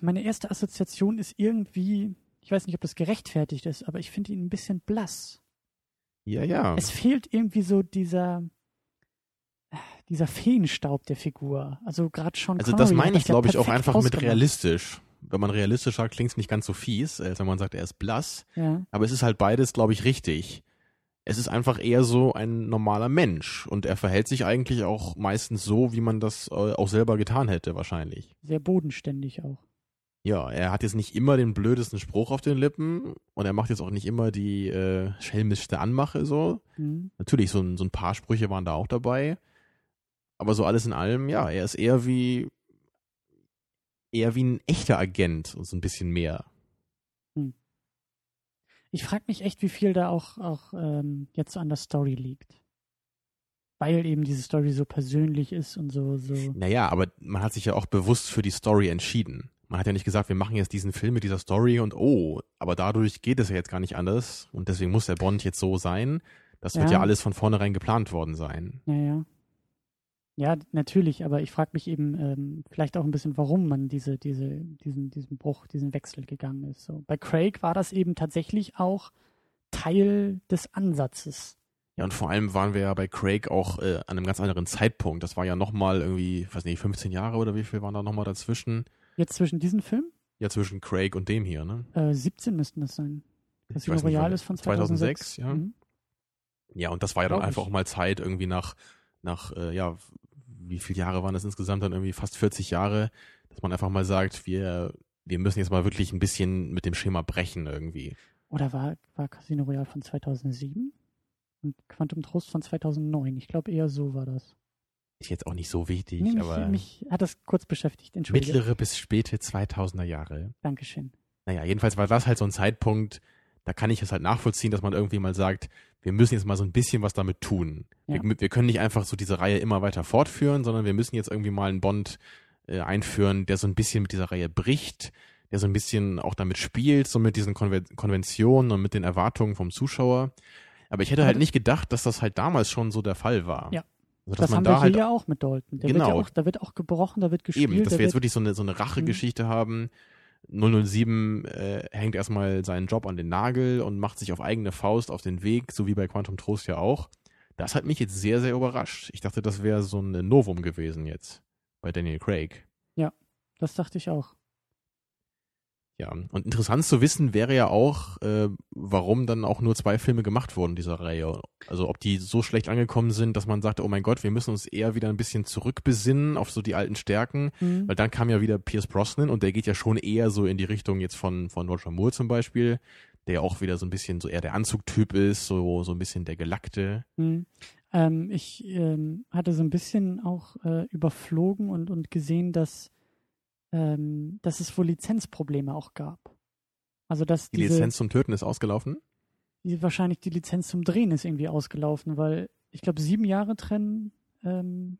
[SPEAKER 2] meine erste Assoziation ist irgendwie, ich weiß nicht, ob das gerechtfertigt ist, aber ich finde ihn ein bisschen blass.
[SPEAKER 3] Ja, ja.
[SPEAKER 2] Es fehlt irgendwie so dieser, dieser Feenstaub der Figur. Also gerade schon.
[SPEAKER 3] Also das meine ich, glaube ich, auch einfach mit realistisch. Wenn man realistisch sagt, klingt es nicht ganz so fies, als wenn man sagt, er ist blass.
[SPEAKER 2] Ja.
[SPEAKER 3] Aber es ist halt beides, glaube ich, richtig. Es ist einfach eher so ein normaler Mensch und er verhält sich eigentlich auch meistens so, wie man das äh, auch selber getan hätte, wahrscheinlich.
[SPEAKER 2] Sehr bodenständig auch.
[SPEAKER 3] Ja, er hat jetzt nicht immer den blödesten Spruch auf den Lippen und er macht jetzt auch nicht immer die äh, schelmischste Anmache so.
[SPEAKER 2] Hm.
[SPEAKER 3] Natürlich, so ein, so ein paar Sprüche waren da auch dabei. Aber so alles in allem, ja, er ist eher wie eher wie ein echter Agent und so ein bisschen mehr.
[SPEAKER 2] Ich frage mich echt, wie viel da auch, auch ähm, jetzt an der Story liegt. Weil eben diese Story so persönlich ist und so, so.
[SPEAKER 3] Naja, aber man hat sich ja auch bewusst für die Story entschieden. Man hat ja nicht gesagt, wir machen jetzt diesen Film mit dieser Story und oh, aber dadurch geht es ja jetzt gar nicht anders und deswegen muss der Bond jetzt so sein. Das wird
[SPEAKER 2] Ja.
[SPEAKER 3] ja alles von vornherein geplant worden sein.
[SPEAKER 2] Ja, ja. Ja, natürlich, aber ich frage mich eben ähm, vielleicht auch ein bisschen, warum man diese, diese, diesen, diesen Bruch, diesen Wechsel gegangen ist. So. Bei Craig war das eben tatsächlich auch Teil des Ansatzes.
[SPEAKER 3] Ja, und vor allem waren wir ja bei Craig auch äh, an einem ganz anderen Zeitpunkt. Das war ja nochmal irgendwie, ich weiß nicht, 15 Jahre oder wie viel waren da nochmal dazwischen?
[SPEAKER 2] Jetzt zwischen diesen Filmen?
[SPEAKER 3] Ja, zwischen Craig und dem hier, ne?
[SPEAKER 2] Äh, 17 müssten das sein. Casino
[SPEAKER 3] nicht,
[SPEAKER 2] Royale ist von
[SPEAKER 3] 2006,
[SPEAKER 2] 2006.
[SPEAKER 3] ja.
[SPEAKER 2] Mhm.
[SPEAKER 3] Ja, und das war ja dann einfach
[SPEAKER 2] ich.
[SPEAKER 3] auch mal Zeit irgendwie nach, nach, äh, ja, wie viele Jahre waren das insgesamt dann irgendwie fast 40 Jahre, dass man einfach mal sagt, wir, wir müssen jetzt mal wirklich ein bisschen mit dem Schema brechen irgendwie.
[SPEAKER 2] Oder war, war Casino Royale von 2007? Und Quantum Trost von 2009. Ich glaube, eher so war das.
[SPEAKER 3] Ist jetzt auch nicht so wichtig,
[SPEAKER 2] Nee, mich,
[SPEAKER 3] aber
[SPEAKER 2] mich hat das kurz beschäftigt. Entschuldige.
[SPEAKER 3] mittlere bis späte 2000er Jahre.
[SPEAKER 2] Dankeschön.
[SPEAKER 3] Naja, jedenfalls war das halt so ein Zeitpunkt, da kann ich es halt nachvollziehen, dass man irgendwie mal sagt, wir müssen jetzt mal so ein bisschen was damit tun.
[SPEAKER 2] Ja.
[SPEAKER 3] Wir, wir können nicht einfach so diese Reihe immer weiter fortführen, sondern wir müssen jetzt irgendwie mal einen Bond äh, einführen, der so ein bisschen mit dieser Reihe bricht, der so ein bisschen auch damit spielt, so mit diesen Konven Konventionen und mit den Erwartungen vom Zuschauer. Aber ich hätte halt nicht gedacht, dass das halt damals schon so der Fall war.
[SPEAKER 2] Ja.
[SPEAKER 3] Also,
[SPEAKER 2] das haben
[SPEAKER 3] da
[SPEAKER 2] wir
[SPEAKER 3] halt
[SPEAKER 2] hier ja auch mit Dalton. Der wird ja
[SPEAKER 3] Genau.
[SPEAKER 2] auch, da wird auch gebrochen, da wird gespielt.
[SPEAKER 3] Eben, dass
[SPEAKER 2] da
[SPEAKER 3] wir jetzt wirklich so eine, so eine Rachegeschichte haben. 007 äh, hängt erstmal seinen Job an den Nagel und macht sich auf eigene Faust auf den Weg, so wie bei Quantum Trost ja auch. Das hat mich jetzt sehr, sehr überrascht. Ich dachte, das wäre so ein Novum gewesen jetzt bei Daniel Craig.
[SPEAKER 2] das dachte ich auch.
[SPEAKER 3] Ja, und interessant zu wissen wäre ja auch, äh, warum dann auch nur zwei Filme gemacht wurden dieser Reihe. Also ob die so schlecht angekommen sind, dass man sagte, oh mein Gott, wir müssen uns eher wieder ein bisschen zurückbesinnen auf so die alten Stärken.
[SPEAKER 2] Mhm.
[SPEAKER 3] Weil dann kam ja wieder Pierce Brosnan und der geht ja schon eher so in die Richtung jetzt von, von Roger Moore zum Beispiel, der ja auch wieder so ein bisschen so eher der Anzugtyp ist, so, so ein bisschen der Gelackte.
[SPEAKER 2] Hm. Ähm, ich ähm, hatte so ein bisschen auch äh, überflogen und, und gesehen, dass, ähm, dass es wohl Lizenzprobleme auch gab. Also dass
[SPEAKER 3] Die
[SPEAKER 2] diese,
[SPEAKER 3] Lizenz zum Töten ist ausgelaufen.
[SPEAKER 2] die, wahrscheinlich die Lizenz zum Drehen ist irgendwie ausgelaufen, weil ich glaube sieben Jahre trennen ähm,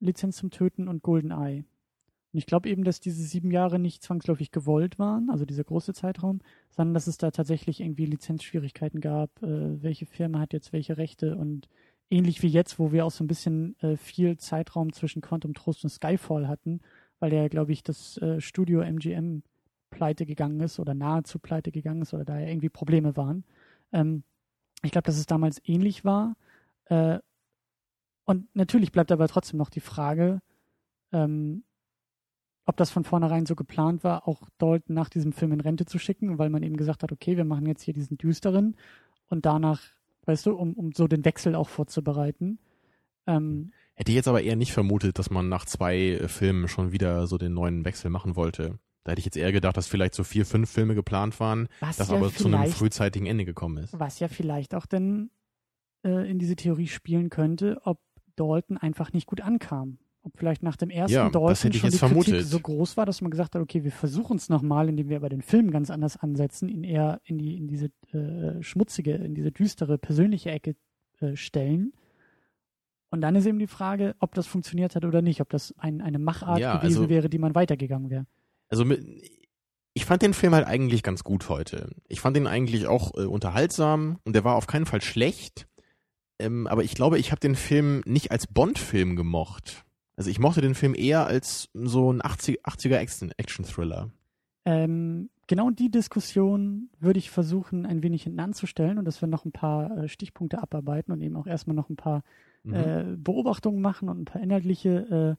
[SPEAKER 2] Lizenz zum Töten und GoldenEye. Und ich glaube eben, dass diese sieben Jahre nicht zwangsläufig gewollt waren, also dieser große Zeitraum, sondern dass es da tatsächlich irgendwie Lizenzschwierigkeiten gab, äh, welche Firma hat jetzt welche Rechte und ähnlich wie jetzt, wo wir auch so ein bisschen äh, viel Zeitraum zwischen Quantum Trost und Skyfall hatten, weil ja, glaube ich, das äh, Studio MGM pleite gegangen ist oder nahezu pleite gegangen ist oder da ja irgendwie Probleme waren. Ähm, ich glaube, dass es damals ähnlich war. Äh, und natürlich bleibt aber trotzdem noch die Frage, ähm, ob das von vornherein so geplant war, auch Dalton nach diesem Film in Rente zu schicken, weil man eben gesagt hat, okay, wir machen jetzt hier diesen düsteren und danach, weißt du, um, um so den Wechsel auch vorzubereiten. Ähm,
[SPEAKER 3] Hätte ich jetzt aber eher nicht vermutet, dass man nach zwei äh, Filmen schon wieder so den neuen Wechsel machen wollte. Da hätte ich jetzt eher gedacht, dass vielleicht so vier, fünf Filme geplant waren,
[SPEAKER 2] was
[SPEAKER 3] das
[SPEAKER 2] ja
[SPEAKER 3] aber zu einem frühzeitigen Ende gekommen ist.
[SPEAKER 2] Was ja vielleicht auch dann äh, in diese Theorie spielen könnte, ob Dalton einfach nicht gut ankam. Ob vielleicht nach dem ersten
[SPEAKER 3] Ja,
[SPEAKER 2] Dalton schon die Kritik
[SPEAKER 3] vermutet.
[SPEAKER 2] so groß war, dass man gesagt hat, okay, wir versuchen es nochmal, indem wir aber den Film ganz anders ansetzen, ihn eher in die in diese äh, schmutzige, in diese düstere persönliche Ecke äh, stellen. Und dann ist eben die Frage, ob das funktioniert hat oder nicht, ob das ein, eine Machart
[SPEAKER 3] Ja,
[SPEAKER 2] gewesen
[SPEAKER 3] also-
[SPEAKER 2] wäre, die man weitergegangen wäre.
[SPEAKER 3] Also mit, ich fand den Film halt eigentlich ganz gut heute. Ich fand ihn eigentlich auch äh, unterhaltsam und der war auf keinen Fall schlecht. Ähm, aber ich glaube, ich habe den Film nicht als Bond-Film gemocht. Also ich mochte den Film eher als so ein 80, 80er Action- Action-Thriller.
[SPEAKER 2] Ähm, genau die Diskussion würde ich versuchen, ein wenig hinten anzustellen und dass wir noch ein paar äh, Stichpunkte abarbeiten und eben auch erstmal noch ein paar
[SPEAKER 3] Mhm.
[SPEAKER 2] äh, Beobachtungen machen und ein paar inhaltliche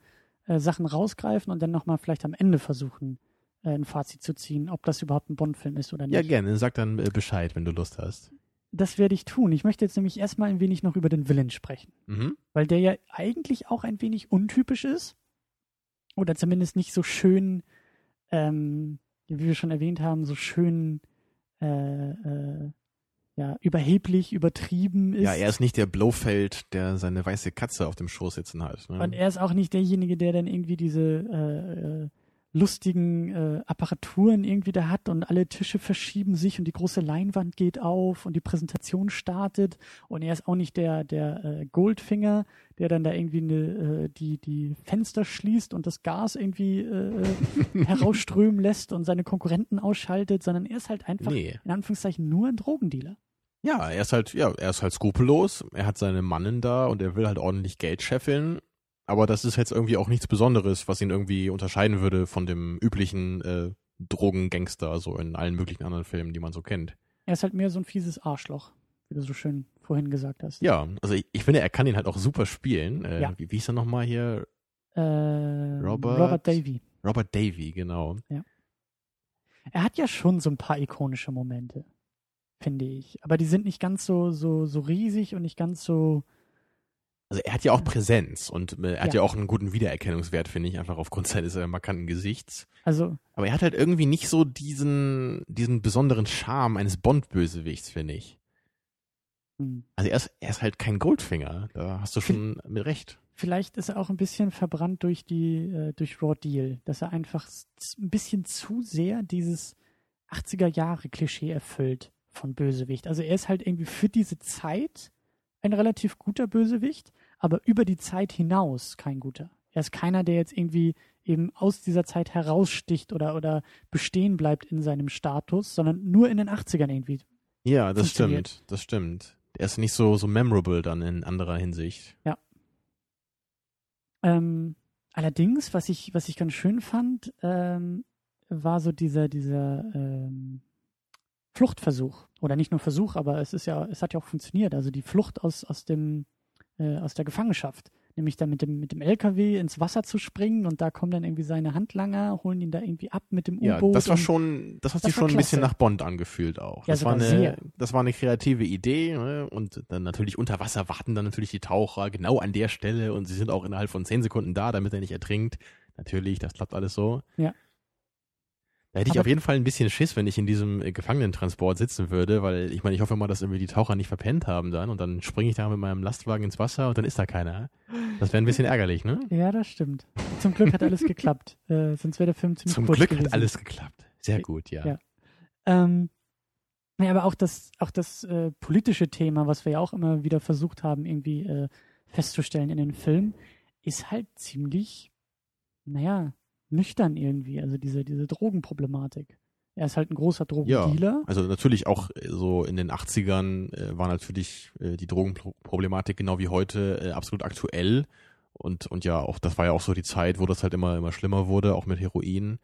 [SPEAKER 2] äh, äh, Sachen rausgreifen und dann nochmal vielleicht am Ende versuchen, äh, ein Fazit zu ziehen, ob das überhaupt ein Bond-Film ist oder nicht.
[SPEAKER 3] ja, gerne. Sag dann äh, Bescheid, wenn du Lust hast.
[SPEAKER 2] Das werde ich tun. Ich möchte jetzt nämlich erstmal ein wenig noch über den Villain sprechen,
[SPEAKER 3] Mhm.
[SPEAKER 2] weil der ja eigentlich auch ein wenig untypisch ist oder zumindest nicht so schön, ähm, wie wir schon erwähnt haben, so schön äh, äh, ja, überheblich, übertrieben ist.
[SPEAKER 3] Ja, er ist nicht der Blofeld, der seine weiße Katze auf dem Schoß sitzen hat. Ne?
[SPEAKER 2] Und er ist auch nicht derjenige, der dann irgendwie diese äh, äh, lustigen äh, Apparaturen irgendwie da hat und alle Tische verschieben sich und die große Leinwand geht auf und die Präsentation startet. Und er ist auch nicht der, der äh, Goldfinger, der dann da irgendwie eine, äh, die, die Fenster schließt und das Gas irgendwie äh, äh, herausströmen lässt und seine Konkurrenten ausschaltet, sondern er ist halt einfach
[SPEAKER 3] nee.
[SPEAKER 2] in Anführungszeichen nur ein Drogendealer.
[SPEAKER 3] Ja, er ist halt, ja, er ist halt skrupellos. Er hat seine Mannen da und er will halt ordentlich Geld scheffeln. Aber das ist jetzt irgendwie auch nichts Besonderes, was ihn irgendwie unterscheiden würde von dem üblichen äh, Drogengangster, so in allen möglichen anderen Filmen, die man so kennt.
[SPEAKER 2] Er ist halt mehr so ein fieses Arschloch, wie du so schön vorhin gesagt hast.
[SPEAKER 3] Ja, also ich, ich finde, er kann ihn halt auch super spielen. Äh,
[SPEAKER 2] Ja.
[SPEAKER 3] wie, wie hieß er nochmal hier?
[SPEAKER 2] Äh,
[SPEAKER 3] Robert-
[SPEAKER 2] Robert Davy.
[SPEAKER 3] Robert Davy, genau.
[SPEAKER 2] Er hat ja schon so ein paar ikonische Momente, finde ich. Aber die sind nicht ganz so, so, so riesig und nicht ganz so.
[SPEAKER 3] Also er hat ja auch Präsenz und äh, er hat
[SPEAKER 2] Ja.
[SPEAKER 3] ja auch einen guten Wiedererkennungswert, finde ich, einfach aufgrund seines äh, markanten Gesichts.
[SPEAKER 2] Also,
[SPEAKER 3] Aber er hat halt irgendwie nicht so diesen, diesen besonderen Charme eines Bond-Bösewichts, finde ich.
[SPEAKER 2] hm.
[SPEAKER 3] Also er ist, er ist halt kein Goldfinger. Da hast du schon mit recht.
[SPEAKER 2] vielleicht ist er auch ein bisschen verbrannt durch die, äh, durch Raw Deal, dass er einfach ein bisschen zu sehr dieses 80er Jahre Klischee erfüllt von Bösewicht. Also er ist halt irgendwie für diese Zeit ein relativ guter Bösewicht, aber über die Zeit hinaus kein guter. Er ist keiner, der jetzt irgendwie eben aus dieser Zeit heraussticht oder, oder bestehen bleibt in seinem Status, sondern nur in den 80ern irgendwie.
[SPEAKER 3] Ja, das stimmt. Das stimmt. Er ist nicht so, so memorable dann in anderer Hinsicht.
[SPEAKER 2] Ähm, allerdings, was ich, was ich ganz schön fand, ähm, war so dieser, dieser ähm, Fluchtversuch. Oder nicht nur Versuch, aber es ist ja, es hat ja auch funktioniert. Also die Flucht aus, aus dem, äh, aus der Gefangenschaft. Nämlich dann mit dem, mit dem LKW ins Wasser zu springen und da kommen dann irgendwie seine Handlanger, holen ihn da irgendwie ab mit dem
[SPEAKER 3] Ja,
[SPEAKER 2] U-Boot.
[SPEAKER 3] das war schon, das hat
[SPEAKER 2] das
[SPEAKER 3] sich schon ein bisschen nach Bond angefühlt auch.
[SPEAKER 2] Ja,
[SPEAKER 3] das war eine,
[SPEAKER 2] sehr.
[SPEAKER 3] das war eine kreative Idee ne? und dann natürlich unter Wasser warten dann natürlich die Taucher genau an der Stelle und sie sind auch innerhalb von zehn Sekunden da, damit er nicht ertrinkt. Natürlich, das klappt alles so.
[SPEAKER 2] Ja.
[SPEAKER 3] Da hätte ich
[SPEAKER 2] Aber-
[SPEAKER 3] auf jeden Fall ein bisschen Schiss, wenn ich in diesem äh, Gefangenentransport sitzen würde, weil ich meine, ich hoffe mal, dass irgendwie die Taucher nicht verpennt haben dann und dann springe ich da mit meinem Lastwagen ins Wasser und dann ist da keiner. Das wäre ein bisschen ärgerlich, ne?
[SPEAKER 2] Ja, das stimmt. Zum Glück hat alles geklappt. Äh, sonst wäre der Film ziemlich
[SPEAKER 3] Zum
[SPEAKER 2] kurz
[SPEAKER 3] Glück
[SPEAKER 2] gewesen.
[SPEAKER 3] hat alles geklappt. Sehr gut, ja.
[SPEAKER 2] Ja. Ähm, ja, aber auch das, auch das äh, politische Thema, was wir ja auch immer wieder versucht haben, irgendwie äh, festzustellen in den Filmen, ist halt ziemlich, naja, nüchtern irgendwie. Also diese, diese Drogenproblematik. Er ist halt ein großer Drogendealer.
[SPEAKER 3] Also natürlich auch äh, so in den 80ern äh, war natürlich äh, die Drogenproblematik genau wie heute äh, absolut aktuell. Und, und ja, auch das war ja auch so die Zeit, wo das halt immer, immer schlimmer wurde, auch mit Heroin.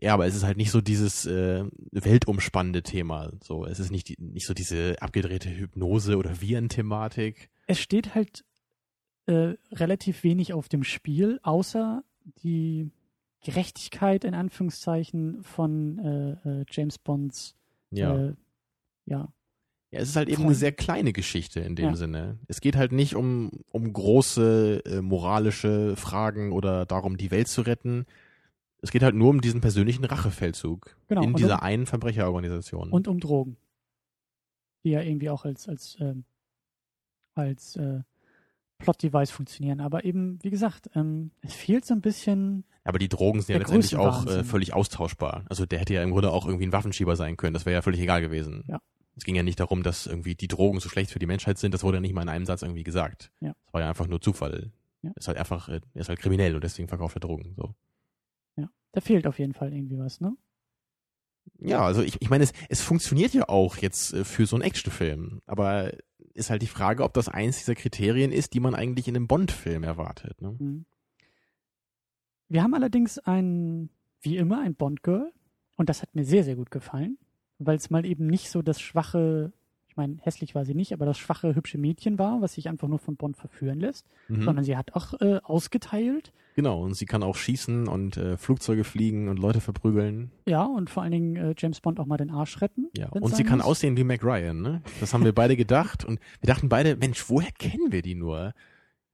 [SPEAKER 3] Ja, aber es ist halt nicht so dieses äh, weltumspannende Thema. So, es ist nicht, die, nicht so diese abgedrehte Hypnose- oder Viren-Thematik.
[SPEAKER 2] Es steht halt äh, relativ wenig auf dem Spiel, außer die Gerechtigkeit in Anführungszeichen von äh, äh, James Bonds
[SPEAKER 3] Ja.
[SPEAKER 2] äh, ja,
[SPEAKER 3] Ja, es ist halt eben
[SPEAKER 2] Freund.
[SPEAKER 3] eine sehr kleine Geschichte in dem
[SPEAKER 2] Ja.
[SPEAKER 3] Sinne. Es geht halt nicht um, um große äh, moralische Fragen oder darum, die Welt zu retten. Es geht halt nur um diesen persönlichen Rachefeldzug
[SPEAKER 2] Genau,
[SPEAKER 3] in
[SPEAKER 2] und
[SPEAKER 3] dieser
[SPEAKER 2] um-
[SPEAKER 3] einen Verbrecherorganisation.
[SPEAKER 2] und um Drogen. Die ja irgendwie auch als, als, ähm, als äh, Plot-Device funktionieren. Aber eben, wie gesagt, ähm, es fehlt so ein bisschen.
[SPEAKER 3] Aber die Drogen sind ja letztendlich auch äh, völlig austauschbar. Also der hätte ja im Grunde auch irgendwie ein Waffenschieber sein können. Das wäre ja völlig egal gewesen.
[SPEAKER 2] Ja.
[SPEAKER 3] Es ging ja nicht darum, dass irgendwie die Drogen so schlecht für die Menschheit sind. Das wurde ja nicht mal in einem Satz irgendwie gesagt.
[SPEAKER 2] Ja.
[SPEAKER 3] Das war ja einfach nur Zufall.
[SPEAKER 2] Ja.
[SPEAKER 3] Ist halt einfach, äh, er ist halt kriminell und deswegen verkauft er Drogen. So.
[SPEAKER 2] Ja, da fehlt auf jeden Fall irgendwie was, ne?
[SPEAKER 3] Ja, also ich, ich meine, es, es funktioniert ja auch jetzt äh, für so einen Actionfilm, aber ist halt die Frage, ob das eins dieser Kriterien ist, die man eigentlich in einem Bond-Film erwartet. Ne?
[SPEAKER 2] Mhm. Wir haben allerdings ein, wie immer, ein Bond-Girl. Und das hat mir sehr, sehr gut gefallen, weil es mal eben nicht so das schwache, ich meine, hässlich war sie nicht, aber das schwache, hübsche Mädchen war, was sich einfach nur von Bond verführen lässt,
[SPEAKER 3] Mhm.
[SPEAKER 2] sondern sie hat auch äh, ausgeteilt.
[SPEAKER 3] Genau, und sie kann auch schießen und äh, Flugzeuge fliegen und Leute verprügeln.
[SPEAKER 2] Ja, und vor allen Dingen äh, James Bond auch mal den Arsch retten.
[SPEAKER 3] Ja, und sie kann
[SPEAKER 2] muss.
[SPEAKER 3] aussehen wie Mac Ryan, ne? Das haben wir beide gedacht und wir dachten beide, Mensch, woher kennen wir die nur?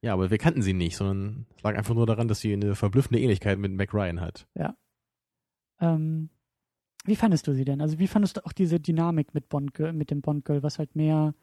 [SPEAKER 3] Ja, aber wir kannten sie nicht, sondern es lag einfach nur daran, dass sie eine verblüffende Ähnlichkeit mit Mac Ryan hat.
[SPEAKER 2] Ähm, wie fandest du sie denn? Also wie fandest du auch diese Dynamik mit Bond mit dem Bond Girl, was halt mehr,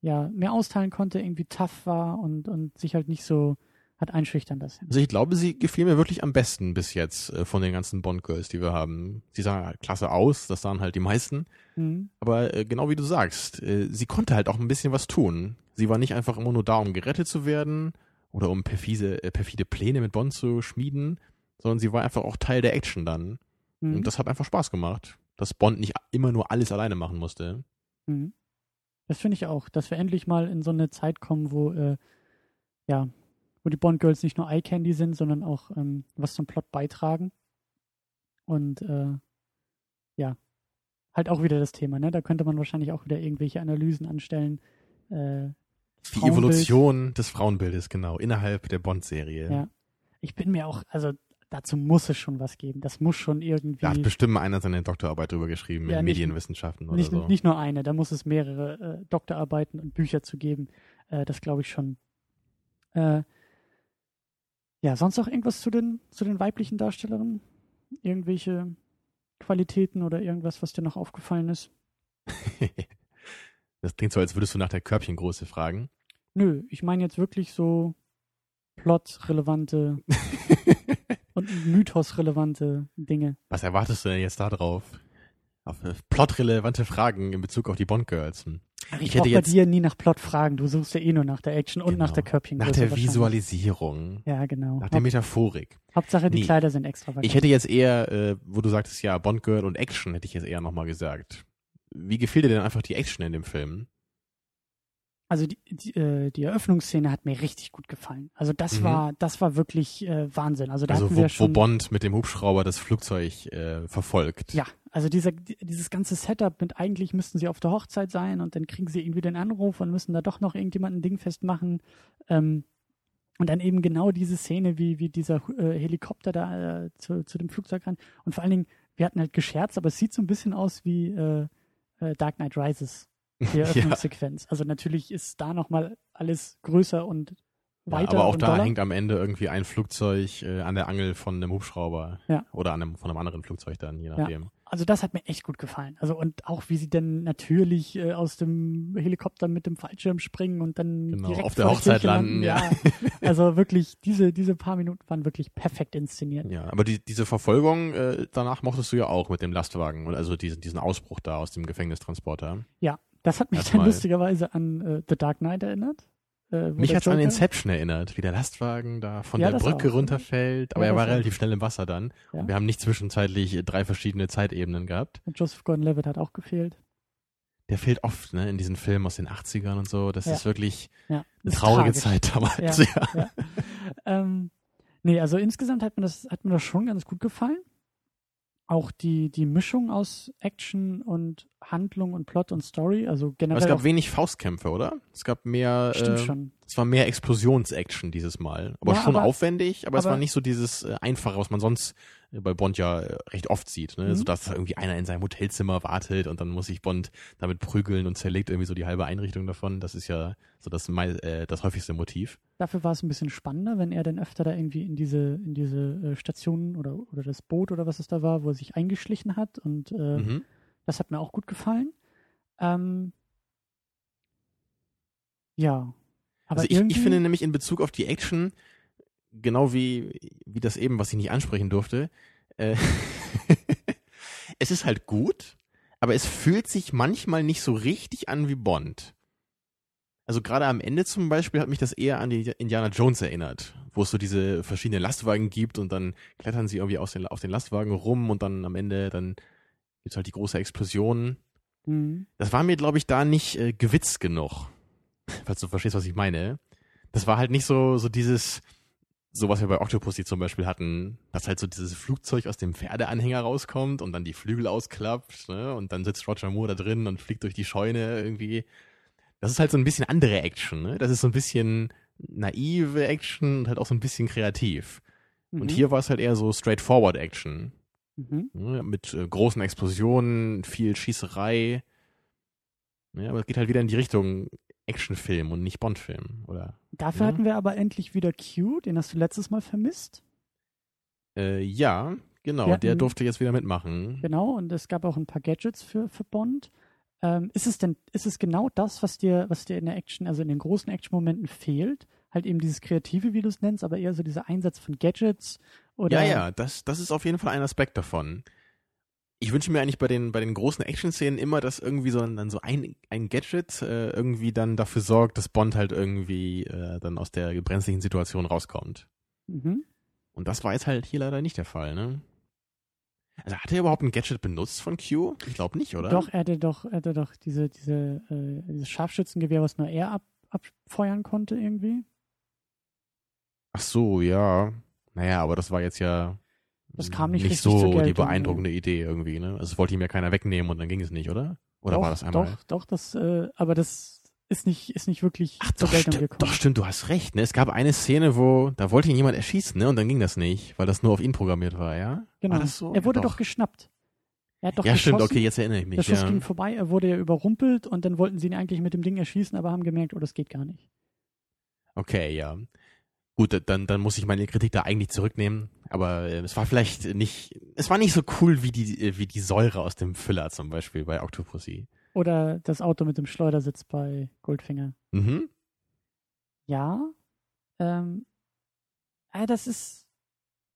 [SPEAKER 2] ja, mehr austeilen konnte, irgendwie tough war und, und sich halt nicht so hat einschüchtern lassen.
[SPEAKER 3] Also ich glaube, sie gefiel mir wirklich am besten bis jetzt äh, von den ganzen Bond-Girls, die wir haben. Sie sahen halt klasse aus, das sahen halt die meisten.
[SPEAKER 2] Mhm.
[SPEAKER 3] Aber äh, genau wie du sagst, äh, sie konnte halt auch ein bisschen was tun. Sie war nicht einfach immer nur da, um gerettet zu werden oder um perfide, perfide Pläne mit Bond zu schmieden, sondern sie war einfach auch Teil der Action dann.
[SPEAKER 2] Mhm.
[SPEAKER 3] Und das hat einfach Spaß gemacht, dass Bond nicht immer nur alles alleine machen musste.
[SPEAKER 2] Mhm. Das finde ich auch, dass wir endlich mal in so eine Zeit kommen, wo, äh, ja, wo die Bond Girls nicht nur Eye Candy sind, sondern auch ähm, was zum Plot beitragen. Und äh, ja, halt auch wieder das Thema, ne? Da könnte man wahrscheinlich auch wieder irgendwelche Analysen anstellen. Äh,
[SPEAKER 3] Die. Evolution des Frauenbildes, genau, innerhalb der Bond-Serie.
[SPEAKER 2] Ja. Ich bin mir auch, also dazu muss es schon was geben. Das muss schon irgendwie.
[SPEAKER 3] Da hat bestimmt mal einer seine Doktorarbeit drüber geschrieben
[SPEAKER 2] Ja,
[SPEAKER 3] in
[SPEAKER 2] nicht-
[SPEAKER 3] Medienwissenschaften oder
[SPEAKER 2] nicht,
[SPEAKER 3] so.
[SPEAKER 2] nicht nur eine, da muss es mehrere äh, Doktorarbeiten und Bücher zu geben. Äh, das glaube ich schon. Äh, ja, sonst noch irgendwas zu den, zu den weiblichen Darstellerinnen? Irgendwelche Qualitäten oder irgendwas, was dir noch aufgefallen ist?
[SPEAKER 3] das klingt so, als würdest du nach der Körbchengröße fragen.
[SPEAKER 2] Nö, ich meine jetzt wirklich so plotrelevante und mythosrelevante Dinge.
[SPEAKER 3] Was erwartest du denn jetzt da drauf? Auf äh, plotrelevante Fragen in Bezug auf die Bond-Girls. Hm.
[SPEAKER 2] Ach,
[SPEAKER 3] Ich
[SPEAKER 2] ich
[SPEAKER 3] hätte
[SPEAKER 2] bei
[SPEAKER 3] jetzt-
[SPEAKER 2] dir nie nach Plot fragen. Du suchst ja eh nur nach der Action und nach
[SPEAKER 3] Genau.
[SPEAKER 2] der Körbchengröße.
[SPEAKER 3] Nach der. Visualisierung.
[SPEAKER 2] Ja, genau.
[SPEAKER 3] Nach der Metaphorik.
[SPEAKER 2] Hauptsache, die
[SPEAKER 3] Nee.
[SPEAKER 2] Kleider sind extravagant.
[SPEAKER 3] Ich hätte jetzt eher, äh, wo du sagtest, ja, Bond-Girl und Action, hätte ich jetzt eher nochmal gesagt. Wie gefiel dir denn einfach die Action in dem Film?
[SPEAKER 2] Also die, die, äh, die Eröffnungsszene hat mir richtig gut gefallen. Also das
[SPEAKER 3] Mhm.
[SPEAKER 2] war, das war wirklich äh, Wahnsinn. Also da
[SPEAKER 3] Also wo,
[SPEAKER 2] wir
[SPEAKER 3] wo
[SPEAKER 2] schon.
[SPEAKER 3] Bond mit dem Hubschrauber das Flugzeug äh, verfolgt.
[SPEAKER 2] Ja, also dieser, die- dieses ganze Setup mit eigentlich müssten sie auf der Hochzeit sein und dann kriegen sie irgendwie den Anruf und müssen da doch noch irgendjemanden Ding festmachen. Ähm, und dann eben genau diese Szene, wie, wie dieser äh, Helikopter da äh, zu, zu dem Flugzeug ran. Und vor allen Dingen, wir hatten halt gescherzt, aber es sieht so ein bisschen aus wie äh, äh, Dark Knight Rises, die
[SPEAKER 3] ja.
[SPEAKER 2] Eröffnungssequenz. Also natürlich ist da nochmal alles größer und
[SPEAKER 3] Ja,
[SPEAKER 2] weiter.
[SPEAKER 3] aber auch da
[SPEAKER 2] doller.
[SPEAKER 3] hängt am Ende irgendwie ein Flugzeug äh, an der Angel von einem Hubschrauber.
[SPEAKER 2] Ja.
[SPEAKER 3] Oder an einem, von einem anderen Flugzeug dann, je nachdem.
[SPEAKER 2] Also das hat mir echt gut gefallen. Also und auch wie sie dann natürlich äh, aus dem Helikopter mit dem Fallschirm springen und dann
[SPEAKER 3] Genau,
[SPEAKER 2] direkt
[SPEAKER 3] auf der Hochzeit landen, ja.
[SPEAKER 2] Also wirklich, diese, diese paar Minuten waren wirklich perfekt inszeniert.
[SPEAKER 3] Ja, aber die, diese Verfolgung, äh, danach mochtest du ja auch mit dem Lastwagen, und also diesen, diesen Ausbruch da aus dem Gefängnistransporter.
[SPEAKER 2] Das hat mich
[SPEAKER 3] Erstmal-
[SPEAKER 2] dann lustigerweise an äh, The Dark Knight erinnert. Äh,
[SPEAKER 3] Mich
[SPEAKER 2] der
[SPEAKER 3] hat's an Inception erinnert, wie der Lastwagen da von
[SPEAKER 2] Ja,
[SPEAKER 3] der Brücke
[SPEAKER 2] auch.
[SPEAKER 3] runterfällt, aber
[SPEAKER 2] Ja,
[SPEAKER 3] er war relativ schnell im Wasser dann.
[SPEAKER 2] Ja.
[SPEAKER 3] Und wir haben nicht zwischenzeitlich drei verschiedene Zeitebenen gehabt.
[SPEAKER 2] Und Joseph Gordon-Levitt hat auch gefehlt.
[SPEAKER 3] Der fehlt oft, ne, in diesen Filmen aus den 80ern und so. Das ist wirklich eine traurige
[SPEAKER 2] tragisch.
[SPEAKER 3] Zeit damals.
[SPEAKER 2] Ja. ähm, nee, also insgesamt hat mir das, hat mir das schon ganz gut gefallen. Auch die, die Mischung aus Action und Handlung und Plot und Story, also
[SPEAKER 3] Aber
[SPEAKER 2] generell.
[SPEAKER 3] es gab wenig Faustkämpfe, oder? Es gab mehr,
[SPEAKER 2] stimmt
[SPEAKER 3] äh,
[SPEAKER 2] schon.
[SPEAKER 3] es war mehr Explosions-Action dieses Mal. Aber
[SPEAKER 2] Ja,
[SPEAKER 3] schon
[SPEAKER 2] aber-
[SPEAKER 3] aufwendig, aber, es
[SPEAKER 2] aber-
[SPEAKER 3] war nicht so dieses äh, Einfache, was man sonst bei Bond ja äh, recht oft sieht. Ne?
[SPEAKER 2] Mhm.
[SPEAKER 3] So dass irgendwie einer in seinem Hotelzimmer wartet und dann muss sich Bond damit prügeln und zerlegt irgendwie so die halbe Einrichtung davon. Das ist ja so das, äh, das häufigste Motiv.
[SPEAKER 2] Dafür war es ein bisschen spannender, wenn er dann öfter da irgendwie in diese, in diese äh, Station oder, oder das Boot oder was es da war, wo er sich eingeschlichen hat. Und äh,
[SPEAKER 3] Mhm.
[SPEAKER 2] das hat mir auch gut gefallen. Ähm, ja. Aber
[SPEAKER 3] Also ich, ich finde nämlich in Bezug auf die Action, genau wie, wie das eben, was ich nicht ansprechen durfte, äh, es ist halt gut, aber es fühlt sich manchmal nicht so richtig an wie Bond. Also gerade am Ende zum Beispiel hat mich das eher an die Indiana Jones erinnert, wo es so diese verschiedenen Lastwagen gibt und dann klettern sie irgendwie aus den, auf den Lastwagen rum und dann am Ende dann gibt's halt die große Explosion.
[SPEAKER 2] Mhm.
[SPEAKER 3] Das war mir, glaube ich, da nicht äh, gewitzt genug. Falls du verstehst, was ich meine. Das war halt nicht so, so dieses, so was wir bei Octopussy zum Beispiel hatten, dass halt so dieses Flugzeug aus dem Pferdeanhänger rauskommt und dann die Flügel ausklappt, ne? Und dann sitzt Roger Moore da drin und fliegt durch die Scheune irgendwie. Das ist halt so ein bisschen andere Action, ne? Das ist so ein bisschen naive Action und halt auch so ein bisschen kreativ. Und
[SPEAKER 2] Mhm.
[SPEAKER 3] hier war es halt eher so straightforward Action.
[SPEAKER 2] Mhm.
[SPEAKER 3] Ne, mit äh, großen Explosionen, viel Schießerei. Ja, aber es geht halt wieder in die Richtung Actionfilm und nicht Bondfilm, oder?
[SPEAKER 2] Dafür
[SPEAKER 3] Ja.
[SPEAKER 2] hatten wir aber endlich wieder Q, den hast du letztes Mal vermisst.
[SPEAKER 3] Äh, ja, genau,
[SPEAKER 2] Wir
[SPEAKER 3] der
[SPEAKER 2] hatten-
[SPEAKER 3] durfte jetzt wieder mitmachen.
[SPEAKER 2] Genau, und es gab auch ein paar Gadgets für, für Bond. Ähm, ist es denn, ist es genau das, was dir, was dir in der Action, also in den großen Action-Momenten fehlt? Halt eben dieses Kreative, wie du es nennst, aber eher so dieser Einsatz von Gadgets oder.
[SPEAKER 3] Ja, ja, das, das ist auf jeden Fall ein Aspekt davon. Ich wünsche mir eigentlich bei den, bei den großen Action-Szenen immer, dass irgendwie so dann so ein, ein Gadget äh, irgendwie dann dafür sorgt, dass Bond halt irgendwie äh, dann aus der brenzlichen Situation rauskommt.
[SPEAKER 2] Mhm.
[SPEAKER 3] Und das war jetzt halt hier leider nicht der Fall, ne? Also hat er überhaupt ein Gadget benutzt von Q? Ich glaube nicht, oder?
[SPEAKER 2] Doch, er hatte doch, er hatte doch diese, diese, äh, dieses Scharfschützengewehr, was nur er ab, abfeuern konnte irgendwie.
[SPEAKER 3] Ach so, ja. Naja, aber das war jetzt ja
[SPEAKER 2] Das kam nicht
[SPEAKER 3] nicht so die beeindruckende Idee irgendwie, ne? Also es wollte ihm ja keiner wegnehmen und dann ging es nicht, oder? Oder
[SPEAKER 2] doch,
[SPEAKER 3] war das einmal?
[SPEAKER 2] Doch, doch, das, äh, aber das ist nicht, ist nicht wirklich
[SPEAKER 3] Ach
[SPEAKER 2] zur
[SPEAKER 3] doch,
[SPEAKER 2] Geltung
[SPEAKER 3] stimmt,
[SPEAKER 2] gekommen.
[SPEAKER 3] doch, stimmt, du hast recht, ne? Es gab eine Szene, wo, da wollte ihn jemand erschießen, ne? Und dann ging das nicht, weil das nur auf ihn programmiert war, ja?
[SPEAKER 2] Genau.
[SPEAKER 3] War so?
[SPEAKER 2] Er wurde
[SPEAKER 3] Ja,
[SPEAKER 2] doch, geschnappt. Er hat doch
[SPEAKER 3] ja,
[SPEAKER 2] geschossen.
[SPEAKER 3] stimmt, okay, jetzt erinnere ich mich,
[SPEAKER 2] Der Schuss
[SPEAKER 3] ja.
[SPEAKER 2] ging vorbei, er wurde ja überrumpelt und dann wollten sie ihn eigentlich mit dem Ding erschießen, aber haben gemerkt, oh, das geht gar nicht.
[SPEAKER 3] Okay, ja. Gut, dann, dann muss ich meine Kritik da eigentlich zurücknehmen. Aber äh, es war vielleicht nicht, es war nicht so cool wie die, äh, wie die Säure aus dem Füller zum Beispiel bei Octopussy.
[SPEAKER 2] Oder das Auto mit dem Schleudersitz bei Goldfinger.
[SPEAKER 3] Mhm.
[SPEAKER 2] Ja, ähm, äh, das ist,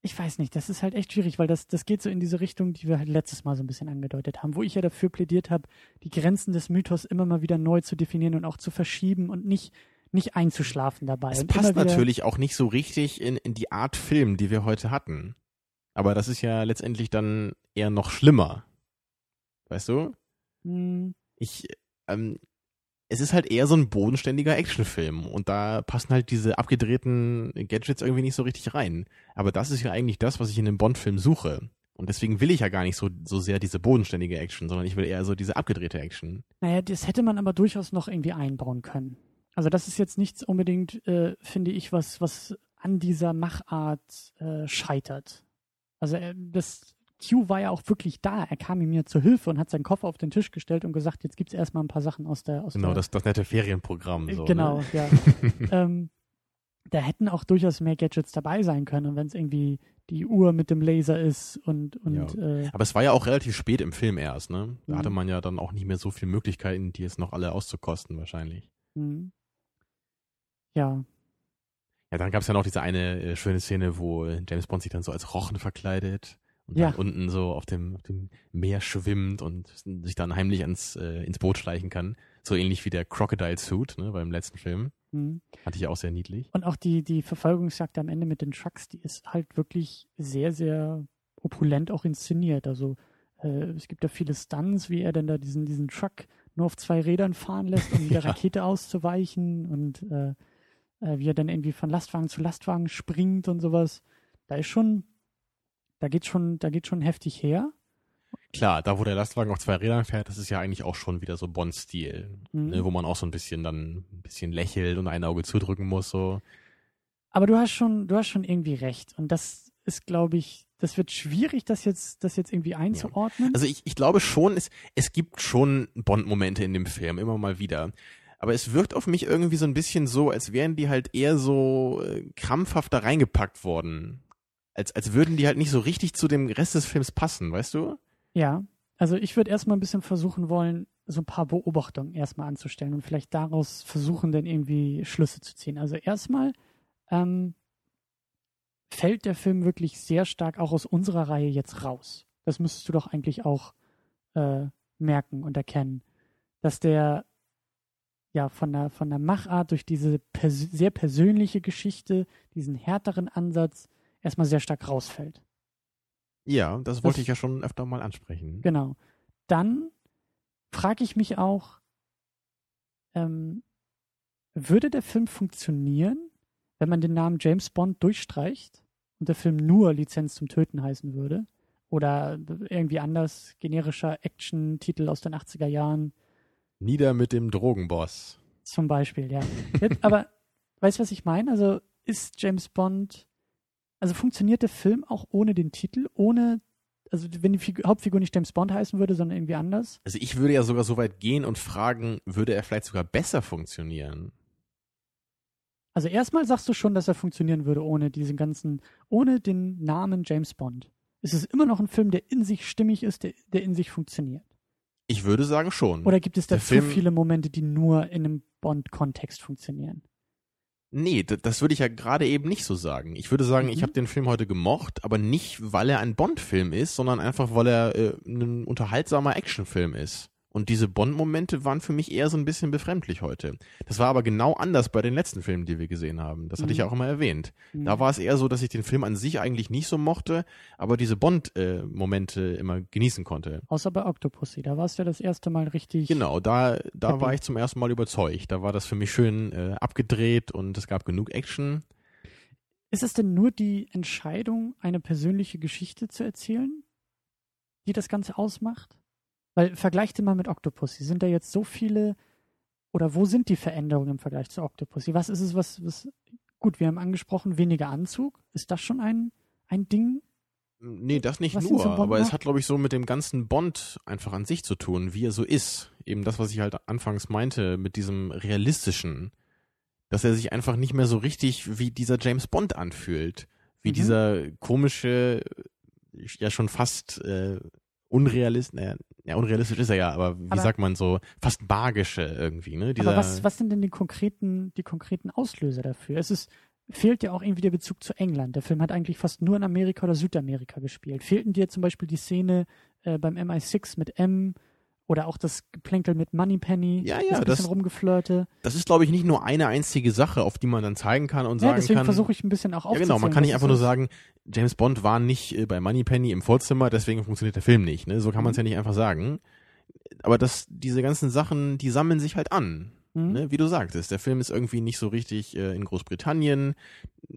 [SPEAKER 2] ich weiß nicht, das ist halt echt schwierig, weil das, das geht so in diese Richtung, die wir halt letztes Mal so ein bisschen angedeutet haben, wo ich ja dafür plädiert habe, die Grenzen des Mythos immer mal wieder neu zu definieren und auch zu verschieben und nicht, nicht einzuschlafen dabei.
[SPEAKER 3] Es passt natürlich auch nicht so richtig in, in die Art Film, die wir heute hatten. Aber das ist ja letztendlich dann eher noch schlimmer. Weißt du?
[SPEAKER 2] Hm,
[SPEAKER 3] Ich, ähm, es ist halt eher so ein bodenständiger Actionfilm und da passen halt diese abgedrehten Gadgets irgendwie nicht so richtig rein. Aber das ist ja eigentlich das, was ich in einem Bond-Film suche. Und deswegen will ich ja gar nicht so, so sehr diese bodenständige Action, sondern ich will eher so diese abgedrehte Action.
[SPEAKER 2] Naja, das hätte man aber durchaus noch irgendwie einbauen können. Also das ist jetzt nichts unbedingt, äh, finde ich, was, was an dieser Machart äh, scheitert. Also äh, das Q war ja auch wirklich da. Er kam ihm ja zur Hilfe und hat seinen Koffer auf den Tisch gestellt und gesagt, jetzt gibt es erstmal ein paar Sachen aus der aus
[SPEAKER 3] Genau,
[SPEAKER 2] der,
[SPEAKER 3] das, das nette Ferienprogramm. So,
[SPEAKER 2] genau,
[SPEAKER 3] Ne?
[SPEAKER 2] ja. ähm, da hätten auch durchaus mehr Gadgets dabei sein können, wenn es irgendwie die Uhr mit dem Laser ist und, und äh,
[SPEAKER 3] Aber es war ja auch relativ spät im Film erst, ne? Da
[SPEAKER 2] Mhm.
[SPEAKER 3] hatte man ja dann auch nicht mehr so viele Möglichkeiten, die jetzt noch alle auszukosten wahrscheinlich.
[SPEAKER 2] mh. Ja,
[SPEAKER 3] Ja, dann gab es ja noch diese eine äh, schöne Szene, wo James Bond sich dann so als Rochen verkleidet und
[SPEAKER 2] Ja.
[SPEAKER 3] dann unten so auf dem, auf dem Meer schwimmt und sich dann heimlich ans, äh, ins Boot schleichen kann. So ähnlich wie der Crocodile Suit, ne, beim letzten Film.
[SPEAKER 2] mh.
[SPEAKER 3] Fand ich auch sehr niedlich.
[SPEAKER 2] Und auch die, die Verfolgungsjagd am Ende mit den Trucks, die ist halt wirklich sehr, sehr opulent auch inszeniert. Also äh, es gibt ja viele Stunts, wie er denn da diesen, diesen Truck nur auf zwei Rädern fahren lässt, um der
[SPEAKER 3] Ja.
[SPEAKER 2] Rakete auszuweichen und äh, äh, wie er dann irgendwie von Lastwagen zu Lastwagen springt und sowas. Da ist schon, da geht schon, da geht schon heftig her.
[SPEAKER 3] Klar, da wo der Lastwagen auf zwei Rädern fährt, das ist ja eigentlich auch schon wieder so Bond-Stil,
[SPEAKER 2] Mhm.
[SPEAKER 3] ne, wo man auch so ein bisschen dann ein bisschen lächelt und ein Auge zudrücken muss, so.
[SPEAKER 2] Aber du hast schon, du hast schon irgendwie recht. Und das ist, glaube ich, das wird schwierig, das jetzt, das jetzt irgendwie einzuordnen.
[SPEAKER 3] Also ich, ich glaube schon, es, es gibt schon Bond-Momente in dem Film, immer mal wieder. Aber es wirkt auf mich irgendwie so ein bisschen so, als wären die halt eher so äh, krampfhaft da reingepackt worden. Als, als würden die halt nicht so richtig zu dem Rest des Films passen, weißt du?
[SPEAKER 2] Ja, also ich würde erstmal ein bisschen versuchen wollen, so ein paar Beobachtungen erstmal anzustellen und vielleicht daraus versuchen, dann irgendwie Schlüsse zu ziehen. Also erstmal ähm, fällt der Film wirklich sehr stark auch aus unserer Reihe jetzt raus. Das müsstest du doch eigentlich auch äh, merken und erkennen, dass der ja von der von der Machart durch diese pers sehr persönliche Geschichte, diesen härteren Ansatz erstmal sehr stark rausfällt.
[SPEAKER 3] Ja, das wollte
[SPEAKER 2] Das-
[SPEAKER 3] ich ja schon öfter mal ansprechen.
[SPEAKER 2] Genau. Dann frage ich mich auch, ähm, würde der Film funktionieren, wenn man den Namen James Bond durchstreicht und der Film nur Lizenz zum Töten heißen würde? Oder irgendwie anders, generischer Action-Titel aus den 80er Jahren
[SPEAKER 3] Nieder mit dem Drogenboss.
[SPEAKER 2] zum Beispiel, ja. Jetzt, aber weißt du, was ich meine? Also ist James Bond, also funktioniert der Film auch ohne den Titel, ohne, also wenn die Figur, Hauptfigur nicht James Bond heißen würde, sondern irgendwie anders?
[SPEAKER 3] Also ich würde ja sogar so weit gehen und fragen, würde er vielleicht sogar besser funktionieren?
[SPEAKER 2] Also erstmal sagst du schon, dass er funktionieren würde ohne diesen ganzen, ohne den Namen James Bond. Es ist immer noch ein Film, der in sich stimmig ist, der, der in sich funktioniert.
[SPEAKER 3] Ich würde sagen schon.
[SPEAKER 2] Oder gibt es da zu viele Momente, die nur in einem Bond-Kontext funktionieren?
[SPEAKER 3] Nee, das würde ich ja gerade eben nicht so sagen. Ich würde sagen, ich
[SPEAKER 2] Mhm.
[SPEAKER 3] habe den Film heute gemocht, aber nicht, weil er ein Bond-Film ist, sondern einfach, weil er äh, ein unterhaltsamer Actionfilm ist. Und diese Bond-Momente waren für mich eher so ein bisschen befremdlich heute. Das war aber genau anders bei den letzten Filmen, die wir gesehen haben. Das hatte ich
[SPEAKER 2] Mhm.
[SPEAKER 3] ja auch immer erwähnt.
[SPEAKER 2] Hm.
[SPEAKER 3] Da war es eher so, dass ich den Film an sich eigentlich nicht so mochte, aber diese Bond-Momente immer genießen konnte.
[SPEAKER 2] Außer bei Octopussy, da warst du ja das erste Mal richtig.
[SPEAKER 3] Genau, da, da
[SPEAKER 2] Happy.
[SPEAKER 3] war ich zum ersten Mal überzeugt. Da war das für mich schön äh, abgedreht und es gab genug Action.
[SPEAKER 2] Ist es denn nur die Entscheidung, eine persönliche Geschichte zu erzählen, die das Ganze ausmacht? Weil vergleicht mal mit Octopussy. Sind da jetzt so viele oder wo sind die Veränderungen im Vergleich zu Octopussy? Was ist es, was, was gut, wir haben angesprochen, weniger Anzug. Ist das schon ein, ein Ding?
[SPEAKER 3] Nee, das nicht
[SPEAKER 2] Was
[SPEAKER 3] nur, aber es hat, glaube ich, so mit dem ganzen Bond einfach an sich zu tun, wie er so ist. Eben das, was ich halt anfangs meinte, mit diesem realistischen. Dass er sich einfach nicht mehr so richtig wie dieser James Bond anfühlt. Wie
[SPEAKER 2] Mhm.
[SPEAKER 3] dieser komische, ja schon fast äh, unrealistisch, naja, ja, unrealistisch ist er ja, aber wie
[SPEAKER 2] Aber-
[SPEAKER 3] sagt man so, fast magische irgendwie, ne? Dieser,
[SPEAKER 2] Aber was, was sind denn die konkreten, die konkreten Auslöser dafür? Es ist, fehlt ja auch irgendwie der Bezug zu England. Der Film hat eigentlich fast nur in Amerika oder Südamerika gespielt. Fehlten dir zum Beispiel die Szene äh, beim MI6 mit M oder auch das Geplänkel mit Moneypenny?
[SPEAKER 3] Ja, ja,
[SPEAKER 2] das bisschen
[SPEAKER 3] das-
[SPEAKER 2] rumgeflirte.
[SPEAKER 3] das ist, glaube ich, nicht nur eine einzige Sache, auf die man dann zeigen kann und
[SPEAKER 2] Ja,
[SPEAKER 3] sagen
[SPEAKER 2] deswegen
[SPEAKER 3] kann.
[SPEAKER 2] versuche ich ein bisschen auch
[SPEAKER 3] Ja,
[SPEAKER 2] aufzuzählen.
[SPEAKER 3] genau, man kann nicht einfach nur sagen, James Bond war nicht äh, bei Moneypenny im Vorzimmer, deswegen funktioniert der Film nicht. Ne? So kann man es
[SPEAKER 2] Mhm.
[SPEAKER 3] ja nicht einfach sagen. Aber das, diese ganzen Sachen, die sammeln sich halt an.
[SPEAKER 2] Mhm.
[SPEAKER 3] Ne? Wie du sagtest, der Film ist irgendwie nicht so richtig äh, in Großbritannien.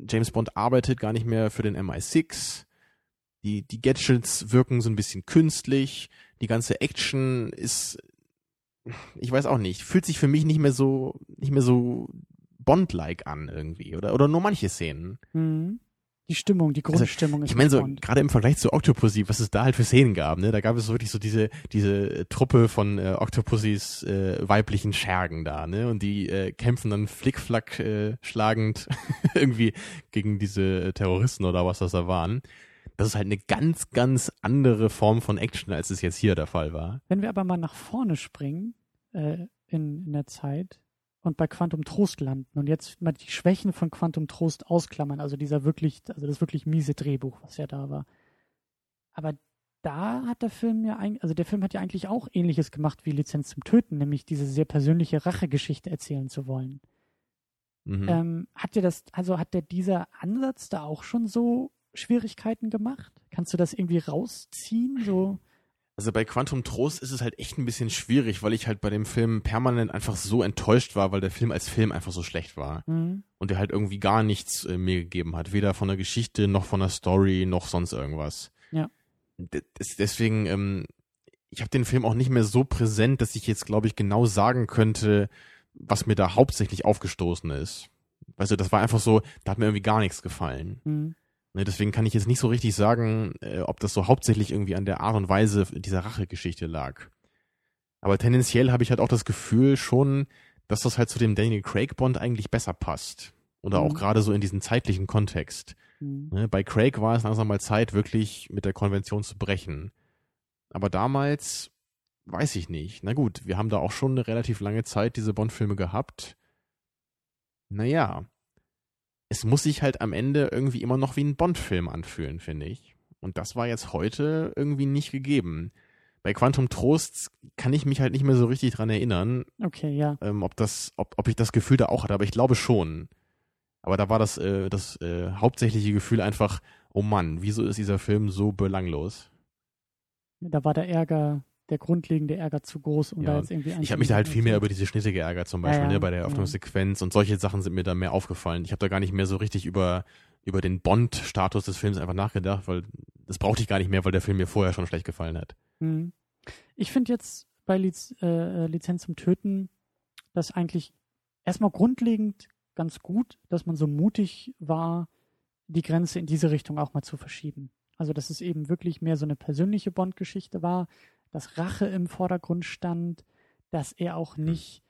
[SPEAKER 3] James Bond arbeitet gar nicht mehr für den MI6. Die, die Gadgets wirken so ein bisschen künstlich. Die ganze Action ist, ich weiß auch nicht, fühlt sich für mich nicht mehr so, nicht mehr so Bond-like an irgendwie. Oder, oder nur manche Szenen.
[SPEAKER 2] Mhm. Die Stimmung, die Grundstimmung ist
[SPEAKER 3] Also, Ich meine so, gerade im Vergleich zu Octopussy, was es da halt für Szenen gab, ne? Da gab es wirklich so diese, diese äh, Truppe von äh, Octopussys äh, weiblichen Schergen da, ne? Und die äh, kämpfen dann flickflack äh, schlagend irgendwie gegen diese Terroristen oder was das da waren. Das ist halt eine ganz, ganz andere Form von Action, als es jetzt hier der Fall war.
[SPEAKER 2] Wenn wir aber mal nach vorne springen äh, in, in der Zeit und bei Quantum Trost landen und jetzt mal die Schwächen von Quantum Trost ausklammern, also dieser wirklich, also das wirklich miese Drehbuch, was ja da war. Aber da hat der Film ja eigentlich, also der Film hat ja eigentlich auch ähnliches gemacht wie Lizenz zum Töten, nämlich diese sehr persönliche Rachegeschichte erzählen zu wollen.
[SPEAKER 3] Mhm.
[SPEAKER 2] Ähm, hat dir das, also hat der dieser Ansatz da auch schon so Schwierigkeiten gemacht? Kannst du das irgendwie rausziehen? So,
[SPEAKER 3] Also bei Quantum Trost ist es halt echt ein bisschen schwierig, weil ich halt bei dem Film permanent einfach so enttäuscht war, weil der Film als Film einfach so schlecht war.
[SPEAKER 2] hm,
[SPEAKER 3] und der halt irgendwie gar nichts äh, mir gegeben hat, weder von der Geschichte noch von der Story noch sonst irgendwas.
[SPEAKER 2] Ja.
[SPEAKER 3] D des- deswegen, ähm, ich habe den Film auch nicht mehr so präsent, dass ich jetzt, glaube ich, genau sagen könnte, was mir da hauptsächlich aufgestoßen ist. Weißt du, das war einfach so, da hat mir irgendwie gar nichts gefallen.
[SPEAKER 2] hm,
[SPEAKER 3] Ne, deswegen kann ich jetzt nicht so richtig sagen, äh, ob das so hauptsächlich irgendwie an der Art und Weise dieser Rachegeschichte lag. Aber tendenziell habe ich halt auch das Gefühl schon, dass das halt zu dem Daniel Craig Bond eigentlich besser passt. Oder auch
[SPEAKER 2] Mhm.
[SPEAKER 3] gerade so in diesen zeitlichen Kontext.
[SPEAKER 2] hm.
[SPEAKER 3] Ne, bei Craig war es langsam mal Zeit, wirklich mit der Konvention zu brechen. Aber damals weiß ich nicht. Na gut, wir haben da auch schon eine relativ lange Zeit diese Bond-Filme gehabt. Naja, es muss sich halt am Ende irgendwie immer noch wie ein Bond-Film anfühlen, finde ich. Und das war jetzt heute irgendwie nicht gegeben. Bei Quantum Trost kann ich mich halt nicht mehr so richtig dran erinnern,
[SPEAKER 2] Okay, ja.
[SPEAKER 3] ähm, ob das, ob, ob ich das Gefühl da auch hatte, aber ich glaube schon. Aber da war das, äh, das äh, hauptsächliche Gefühl einfach, oh Mann, wieso ist dieser Film so belanglos?
[SPEAKER 2] Da war der Ärger, der grundlegende Ärger zu groß, um
[SPEAKER 3] Ja,
[SPEAKER 2] da jetzt irgendwie
[SPEAKER 3] Ich habe mich da halt viel mehr über
[SPEAKER 2] die.
[SPEAKER 3] diese Schnitte geärgert, zum Beispiel,
[SPEAKER 2] ja,
[SPEAKER 3] ne, bei der. Eröffnungssequenz und solche Sachen sind mir da mehr aufgefallen. Ich habe da gar nicht mehr so richtig über, über den Bond-Status des Films einfach nachgedacht, weil das brauchte ich gar nicht mehr, weil der Film mir vorher schon schlecht gefallen hat.
[SPEAKER 2] Hm. Ich finde jetzt bei Liz, äh, Lizenz zum Töten das eigentlich erstmal grundlegend ganz gut, dass man so mutig war, die Grenze in diese Richtung auch mal zu verschieben. Also, dass es eben wirklich mehr so eine persönliche Bond-Geschichte war, dass Rache im Vordergrund stand, dass er auch nicht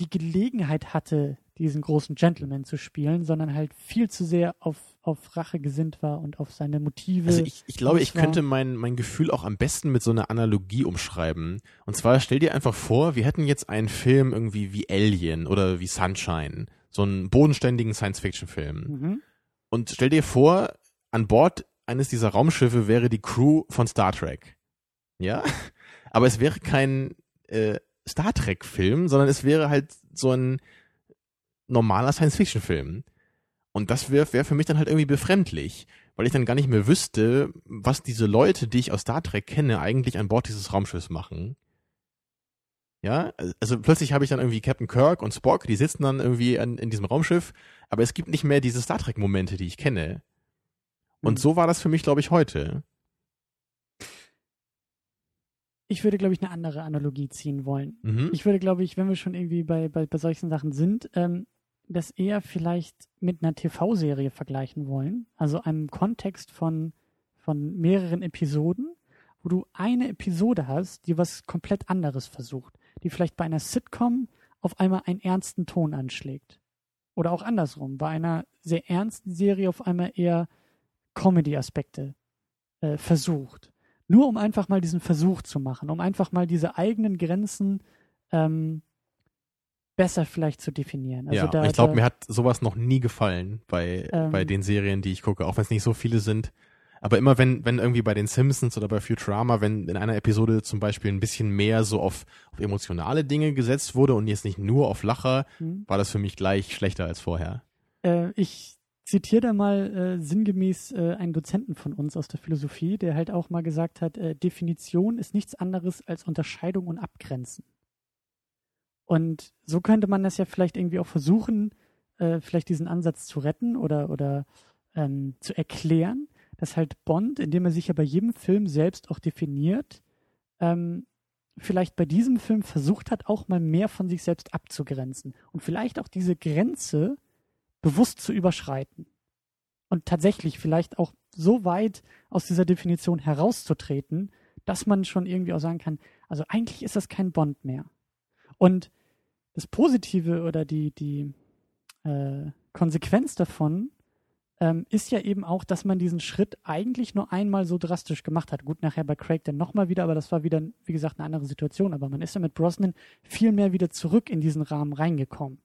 [SPEAKER 2] die Gelegenheit hatte, diesen großen Gentleman zu spielen, sondern halt viel zu sehr auf, auf Rache gesinnt war und auf seine Motive.
[SPEAKER 3] Also ich, ich glaube, ich könnte mein, mein Gefühl auch am besten mit so einer Analogie umschreiben. Und zwar stell dir einfach vor, wir hätten jetzt einen Film irgendwie wie Alien oder wie Sunshine. So einen bodenständigen Science-Fiction-Film.
[SPEAKER 2] mhm.
[SPEAKER 3] Und stell dir vor, an Bord eines dieser Raumschiffe wäre die Crew von Star Trek. Ja? Aber es wäre kein äh, Star Trek-Film, sondern es wäre halt so ein normaler Science-Fiction-Film. Und das wäre wär für mich dann halt irgendwie befremdlich, weil ich dann gar nicht mehr wüsste, was diese Leute, die ich aus Star Trek kenne, eigentlich an Bord dieses Raumschiffs machen. Ja, also plötzlich habe ich dann irgendwie Captain Kirk und Spock, die sitzen dann irgendwie an, in diesem Raumschiff, aber es gibt nicht mehr diese Star Trek-Momente, die ich kenne. Und
[SPEAKER 2] Mhm.
[SPEAKER 3] so war das für mich, glaube ich, heute.
[SPEAKER 2] Ich würde, glaube ich, eine andere Analogie ziehen wollen.
[SPEAKER 3] Mhm.
[SPEAKER 2] Ich würde, glaube ich, wenn wir schon irgendwie bei, bei, bei solchen Sachen sind, ähm, das eher vielleicht mit einer TV-Serie vergleichen wollen. Also einem Kontext von, von mehreren Episoden, wo du eine Episode hast, die was komplett anderes versucht. Die vielleicht bei einer Sitcom auf einmal einen ernsten Ton anschlägt. Oder auch andersrum, bei einer sehr ernsten Serie auf einmal eher Comedy-Aspekte äh, versucht. Nur um einfach mal diesen Versuch zu machen, um einfach mal diese eigenen Grenzen ähm, besser vielleicht zu definieren. Also
[SPEAKER 3] ja,
[SPEAKER 2] da,
[SPEAKER 3] ich glaube, mir hat sowas noch nie gefallen bei,
[SPEAKER 2] Ähm.
[SPEAKER 3] bei den Serien, die ich gucke, auch wenn es nicht so viele sind. Aber immer wenn, wenn irgendwie bei den Simpsons oder bei Futurama, wenn in einer Episode zum Beispiel ein bisschen mehr so auf, auf emotionale Dinge gesetzt wurde und jetzt nicht nur auf Lacher,
[SPEAKER 2] Hm.
[SPEAKER 3] war das für mich gleich schlechter als vorher.
[SPEAKER 2] Äh, ich zitiere da mal äh, sinngemäß äh, einen Dozenten von uns aus der Philosophie, der halt auch mal gesagt hat, äh, Definition ist nichts anderes als Unterscheidung und Abgrenzen. Und so könnte man das ja vielleicht irgendwie auch versuchen, äh, vielleicht diesen Ansatz zu retten oder, oder ähm, zu erklären, dass halt Bond, indem er sich ja bei jedem Film selbst auch definiert, ähm, vielleicht bei diesem Film versucht hat, auch mal mehr von sich selbst abzugrenzen und vielleicht auch diese Grenze bewusst zu überschreiten und tatsächlich vielleicht auch so weit aus dieser Definition herauszutreten, dass man schon irgendwie auch sagen kann, also eigentlich ist das kein Bond mehr. Und das Positive oder die, die äh, Konsequenz davon ähm, ist ja eben auch, dass man diesen Schritt eigentlich nur einmal so drastisch gemacht hat. Gut, nachher bei Craig dann nochmal wieder, aber das war wieder, wie gesagt, eine andere Situation. Aber man ist ja mit Brosnan viel mehr wieder zurück in diesen Rahmen reingekommen.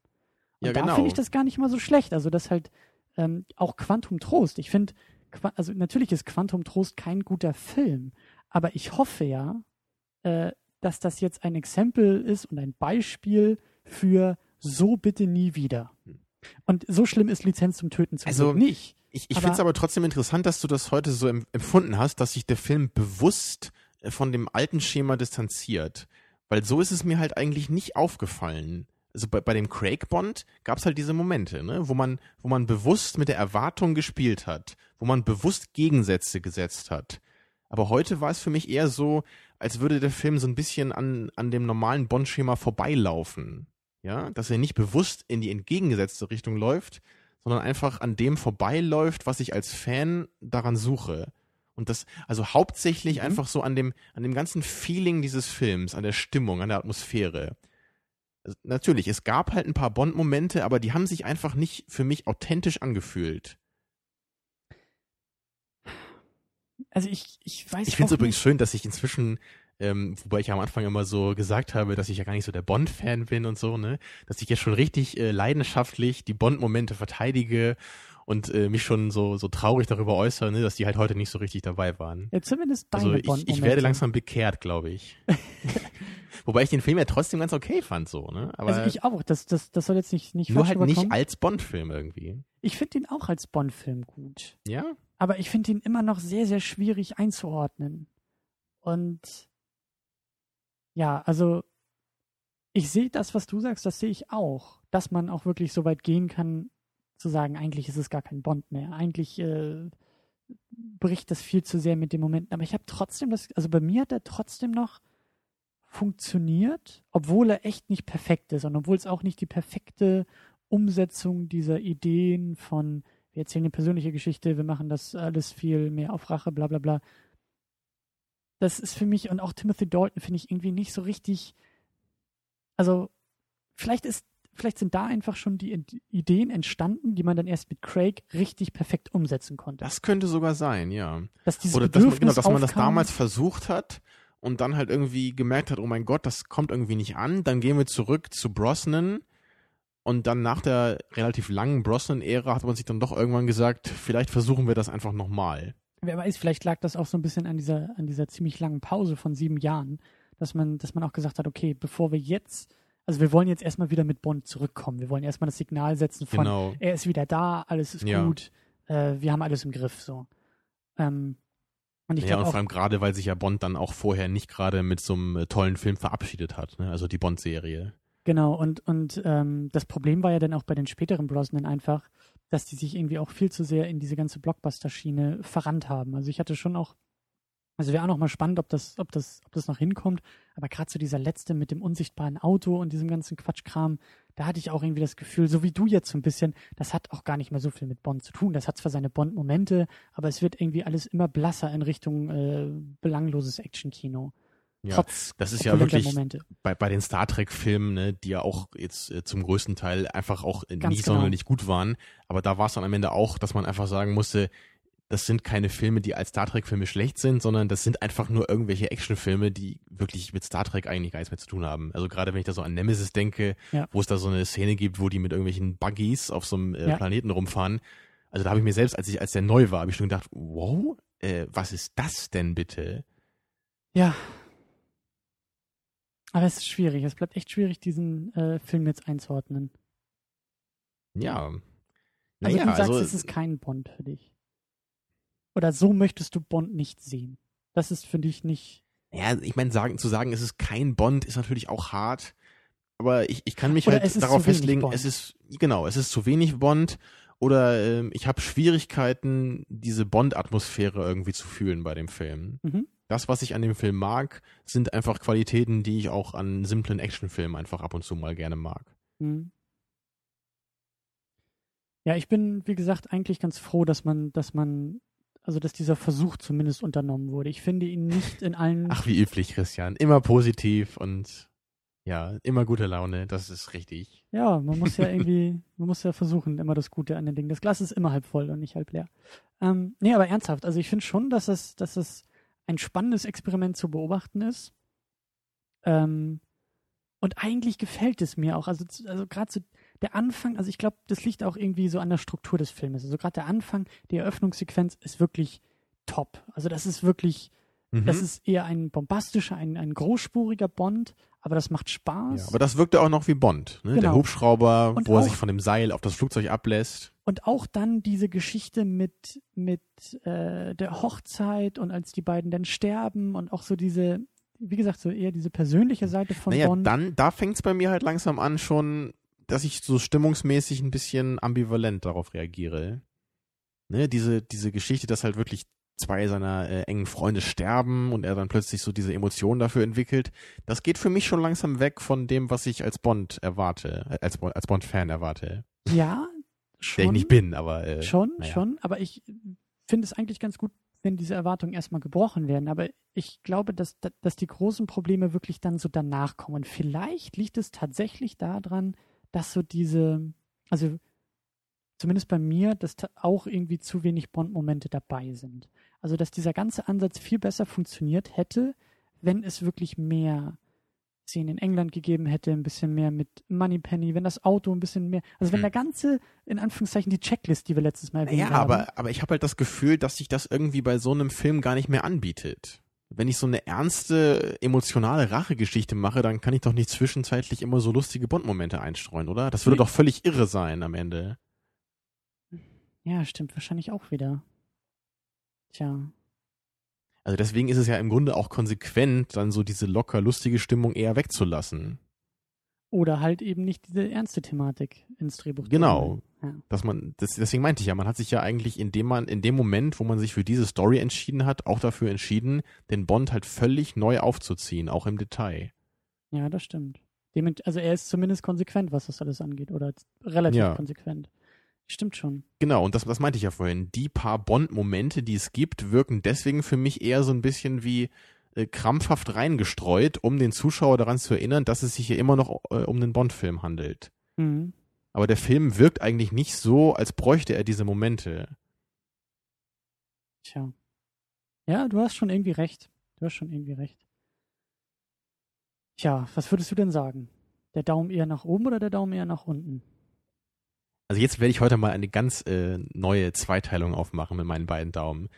[SPEAKER 2] Und
[SPEAKER 3] Ja,
[SPEAKER 2] da
[SPEAKER 3] genau.
[SPEAKER 2] finde ich das gar nicht mal so schlecht. Also das halt ähm, auch Quantum Trost. Ich finde, also natürlich ist Quantum Trost kein guter Film, aber ich hoffe ja, äh, dass das jetzt ein Exempel ist und ein Beispiel für so bitte nie wieder. Und so schlimm ist Lizenz zum Töten zum
[SPEAKER 3] Also,
[SPEAKER 2] Glück nicht.
[SPEAKER 3] Ich, ich finde es aber trotzdem interessant, dass du das heute so em empfunden hast, dass sich der Film bewusst äh, von dem alten Schema distanziert. Weil so ist es mir halt eigentlich nicht aufgefallen. Also bei, bei dem Craig Bond gab es halt diese Momente, ne, wo man, wo man bewusst mit der Erwartung gespielt hat, wo man bewusst Gegensätze gesetzt hat. Aber heute war es für mich eher so, als würde der Film so ein bisschen an, an dem normalen Bond-Schema vorbeilaufen. Ja, dass er nicht bewusst in die entgegengesetzte Richtung läuft, sondern einfach an dem vorbeiläuft, was ich als Fan daran suche. Und das, also hauptsächlich
[SPEAKER 2] Mhm.
[SPEAKER 3] einfach so an dem, an dem ganzen Feeling dieses Films, an der Stimmung, an der Atmosphäre. Also natürlich, es gab halt ein paar Bond-Momente, aber die haben sich einfach nicht für mich authentisch angefühlt.
[SPEAKER 2] Also ich, ich weiß
[SPEAKER 3] Ich finde es übrigens schön, dass ich inzwischen, ähm, wobei ich am Anfang immer so gesagt habe, dass ich ja gar nicht so der Bond-Fan bin und so, ne, dass ich jetzt schon richtig äh, leidenschaftlich die Bond-Momente verteidige und äh, mich schon so, so traurig darüber äußere, ne, dass die halt heute nicht so richtig dabei waren.
[SPEAKER 2] Ja, zumindest deine
[SPEAKER 3] Also ich, ich werde langsam bekehrt, glaube ich. Wobei ich den Film ja trotzdem ganz okay fand, so, ne? Aber
[SPEAKER 2] Also ich auch. Das, das, das soll jetzt nicht, nicht
[SPEAKER 3] nur halt nicht als Bond-Film irgendwie.
[SPEAKER 2] Ich finde ihn auch als Bond-Film gut.
[SPEAKER 3] Ja?
[SPEAKER 2] Aber ich finde ihn immer noch sehr, sehr schwierig einzuordnen. Und ja, also ich sehe das, was du sagst, das sehe ich auch. Dass man auch wirklich so weit gehen kann, zu sagen, eigentlich ist es gar kein Bond mehr. Eigentlich äh, bricht das viel zu sehr mit den Momenten. Aber ich habe trotzdem das, also bei mir hat er trotzdem noch funktioniert, obwohl er echt nicht perfekt ist und obwohl es auch nicht die perfekte Umsetzung dieser Ideen von, wir erzählen eine persönliche Geschichte, wir machen das alles viel mehr auf Rache, bla bla bla. Das ist für mich und auch Timothy Dalton finde ich irgendwie nicht so richtig. Also, vielleicht ist, vielleicht sind da einfach schon die Id- Ideen entstanden, die man dann erst mit Craig richtig perfekt umsetzen konnte.
[SPEAKER 3] Das könnte sogar sein, ja.
[SPEAKER 2] dass dieses
[SPEAKER 3] Oder dass man, genau, dass man das damals versucht hat und dann halt irgendwie gemerkt hat, oh mein Gott, das kommt irgendwie nicht an. Dann gehen wir zurück zu Brosnan und dann nach der relativ langen Brosnan-Ära hat man sich dann doch irgendwann gesagt, vielleicht versuchen wir das einfach nochmal.
[SPEAKER 2] wer weiß, vielleicht lag das auch so ein bisschen an dieser, an dieser ziemlich langen Pause von sieben Jahren, dass man, dass man auch gesagt hat, okay, bevor wir jetzt, also wir wollen jetzt erstmal wieder mit Bond zurückkommen. Wir wollen erstmal das Signal setzen von,
[SPEAKER 3] Genau.
[SPEAKER 2] er ist wieder da, alles ist
[SPEAKER 3] Ja.
[SPEAKER 2] gut, äh, wir haben alles im Griff, so. Ähm, und ich
[SPEAKER 3] ja, und vor allem gerade, weil sich ja Bond dann auch vorher nicht gerade mit so einem äh, tollen Film verabschiedet hat, ne? also die Bond-Serie.
[SPEAKER 2] genau, und, und ähm, das Problem war ja dann auch bei den späteren Brosnan einfach, dass die sich irgendwie auch viel zu sehr in diese ganze Blockbuster-Schiene verrannt haben. Also ich hatte schon auch, also wäre auch noch mal spannend, ob das, ob das, ob das noch hinkommt. Aber gerade so dieser letzte mit dem unsichtbaren Auto und diesem ganzen Quatschkram, da hatte ich auch irgendwie das Gefühl, so wie du jetzt so ein bisschen, das hat auch gar nicht mehr so viel mit Bond zu tun. Das hat zwar seine Bond-Momente, aber es wird irgendwie alles immer blasser in Richtung äh, belangloses Actionkino.
[SPEAKER 3] Ja,
[SPEAKER 2] Trotz
[SPEAKER 3] das ist ja wirklich
[SPEAKER 2] Momente.
[SPEAKER 3] bei, bei den Star Trek-Filmen, ne, die ja auch jetzt äh, zum größten Teil einfach auch
[SPEAKER 2] Ganz
[SPEAKER 3] nicht
[SPEAKER 2] genau.
[SPEAKER 3] sonderlich gut waren. Aber da war es dann am Ende auch, dass man einfach sagen musste, das sind keine Filme, die als Star Trek-Filme schlecht sind, sondern das sind einfach nur irgendwelche Actionfilme, die wirklich mit Star Trek eigentlich gar nichts mehr zu tun haben. Also gerade wenn ich da so an Nemesis denke,
[SPEAKER 2] Ja.
[SPEAKER 3] wo es da so eine Szene gibt, wo die mit irgendwelchen Buggies auf so einem äh,
[SPEAKER 2] Ja.
[SPEAKER 3] Planeten rumfahren. Also da habe ich mir selbst, als ich, als der neu war, habe ich schon gedacht, wow, äh, was ist das denn bitte?
[SPEAKER 2] Ja. Aber es ist schwierig. Es bleibt echt schwierig, diesen äh, Film jetzt einzuordnen.
[SPEAKER 3] Ja.
[SPEAKER 2] Also
[SPEAKER 3] Naja,
[SPEAKER 2] du sagst,
[SPEAKER 3] also,
[SPEAKER 2] es ist kein Bond für dich. Oder so möchtest du Bond nicht sehen. Das ist für dich nicht.
[SPEAKER 3] Ja, ich meine, sagen, zu sagen, es ist kein Bond, ist natürlich auch hart. aber ich, ich kann mich
[SPEAKER 2] Oder
[SPEAKER 3] halt darauf festlegen, es ist, genau, es ist zu wenig Bond oder ähm, ich habe Schwierigkeiten, diese Bond-Atmosphäre irgendwie zu fühlen bei dem Film.
[SPEAKER 2] Mhm.
[SPEAKER 3] Das, was ich an dem Film mag, sind einfach Qualitäten, die ich auch an simplen Actionfilmen einfach ab und zu mal gerne mag.
[SPEAKER 2] Mhm. Ja, ich bin, wie gesagt, eigentlich ganz froh, dass man, dass man, also dass dieser Versuch zumindest unternommen wurde. Ich finde ihn nicht in allen.
[SPEAKER 3] Ach, wie üblich, Christian. Immer positiv und ja, immer gute Laune, das ist richtig.
[SPEAKER 2] Ja, man muss ja irgendwie, man muss ja versuchen, immer das Gute an den Dingen. Das Glas ist immer halb voll und nicht halb leer. Ähm, nee, aber ernsthaft, also ich finde schon, dass es, dass es ein spannendes Experiment zu beobachten ist. Ähm, und eigentlich gefällt es mir auch. Also, also gerade so der Anfang, also ich glaube, das liegt auch irgendwie so an der Struktur des Filmes. Also gerade der Anfang, die Eröffnungssequenz ist wirklich top. Also das ist wirklich,
[SPEAKER 3] Mhm.
[SPEAKER 2] das ist eher ein bombastischer, ein, ein großspuriger Bond, aber das macht Spaß.
[SPEAKER 3] ja, aber das wirkte auch noch wie Bond. Ne? Der
[SPEAKER 2] Genau.
[SPEAKER 3] Hubschrauber,
[SPEAKER 2] Und
[SPEAKER 3] wo er
[SPEAKER 2] auch-
[SPEAKER 3] sich von dem Seil auf das Flugzeug ablässt.
[SPEAKER 2] Und auch dann diese Geschichte mit, mit äh, der Hochzeit und als die beiden dann sterben und auch so diese, wie gesagt, so eher diese persönliche Seite von
[SPEAKER 3] naja,
[SPEAKER 2] Bond.
[SPEAKER 3] dann, da fängt es bei mir halt langsam an schon, dass ich so stimmungsmäßig ein bisschen ambivalent darauf reagiere. Ne, diese, diese Geschichte, dass halt wirklich zwei seiner äh, engen Freunde sterben und er dann plötzlich so diese Emotionen dafür entwickelt, das geht für mich schon langsam weg von dem, was ich als Bond erwarte, äh, als, als Bond-Fan erwarte.
[SPEAKER 2] ja,
[SPEAKER 3] Der
[SPEAKER 2] schon.
[SPEAKER 3] ich nicht bin, aber äh,
[SPEAKER 2] Schon,
[SPEAKER 3] naja.
[SPEAKER 2] schon. Aber ich finde es eigentlich ganz gut, wenn diese Erwartungen erstmal gebrochen werden. Aber ich glaube, dass, dass die großen Probleme wirklich dann so danach kommen. Und vielleicht liegt es tatsächlich daran, dass so diese, also zumindest bei mir, dass ta- auch irgendwie zu wenig Bond-Momente dabei sind. Also, dass dieser ganze Ansatz viel besser funktioniert hätte, wenn es wirklich mehr Szenen in England gegeben hätte, ein bisschen mehr mit Moneypenny, wenn das Auto ein bisschen mehr, also wenn
[SPEAKER 3] Hm.
[SPEAKER 2] der ganze, in Anführungszeichen, die Checklist, die wir letztes Mal erwähnt
[SPEAKER 3] Ja,
[SPEAKER 2] haben.
[SPEAKER 3] aber, aber ich habe halt das Gefühl, dass sich das irgendwie bei so einem Film gar nicht mehr anbietet. Wenn ich so eine ernste, emotionale Rachegeschichte mache, dann kann ich doch nicht zwischenzeitlich immer so lustige Bond-Momente einstreuen, oder? Das würde doch völlig irre sein am Ende.
[SPEAKER 2] Ja, stimmt, wahrscheinlich auch wieder. Tja.
[SPEAKER 3] Also deswegen ist es ja im Grunde auch konsequent, dann so diese locker lustige Stimmung eher wegzulassen.
[SPEAKER 2] Oder halt eben nicht diese ernste Thematik ins Drehbuch.
[SPEAKER 3] Genau.
[SPEAKER 2] Ja.
[SPEAKER 3] Dass man, das, deswegen meinte ich ja, man hat sich ja eigentlich in dem man, in dem Moment, wo man sich für diese Story entschieden hat, auch dafür entschieden, den Bond halt völlig neu aufzuziehen, auch im Detail.
[SPEAKER 2] ja, das stimmt. Dement also er ist zumindest konsequent, was das alles angeht. Oder relativ
[SPEAKER 3] Ja.
[SPEAKER 2] konsequent. Stimmt schon.
[SPEAKER 3] Genau, und das, das meinte ich ja vorhin. Die paar Bond-Momente, die es gibt, wirken deswegen für mich eher so ein bisschen wie äh, krampfhaft reingestreut, um den Zuschauer daran zu erinnern, dass es sich hier immer noch äh, um einen Bond-Film handelt.
[SPEAKER 2] Mhm.
[SPEAKER 3] Aber der Film wirkt eigentlich nicht so, als bräuchte er diese Momente.
[SPEAKER 2] Tja. Ja, du hast schon irgendwie recht. Du hast schon irgendwie recht. Tja, was würdest du denn sagen? Der Daumen eher nach oben oder der Daumen eher nach unten?
[SPEAKER 3] Also jetzt werde ich heute mal eine ganz äh, neue Zweiteilung aufmachen mit meinen beiden Daumen.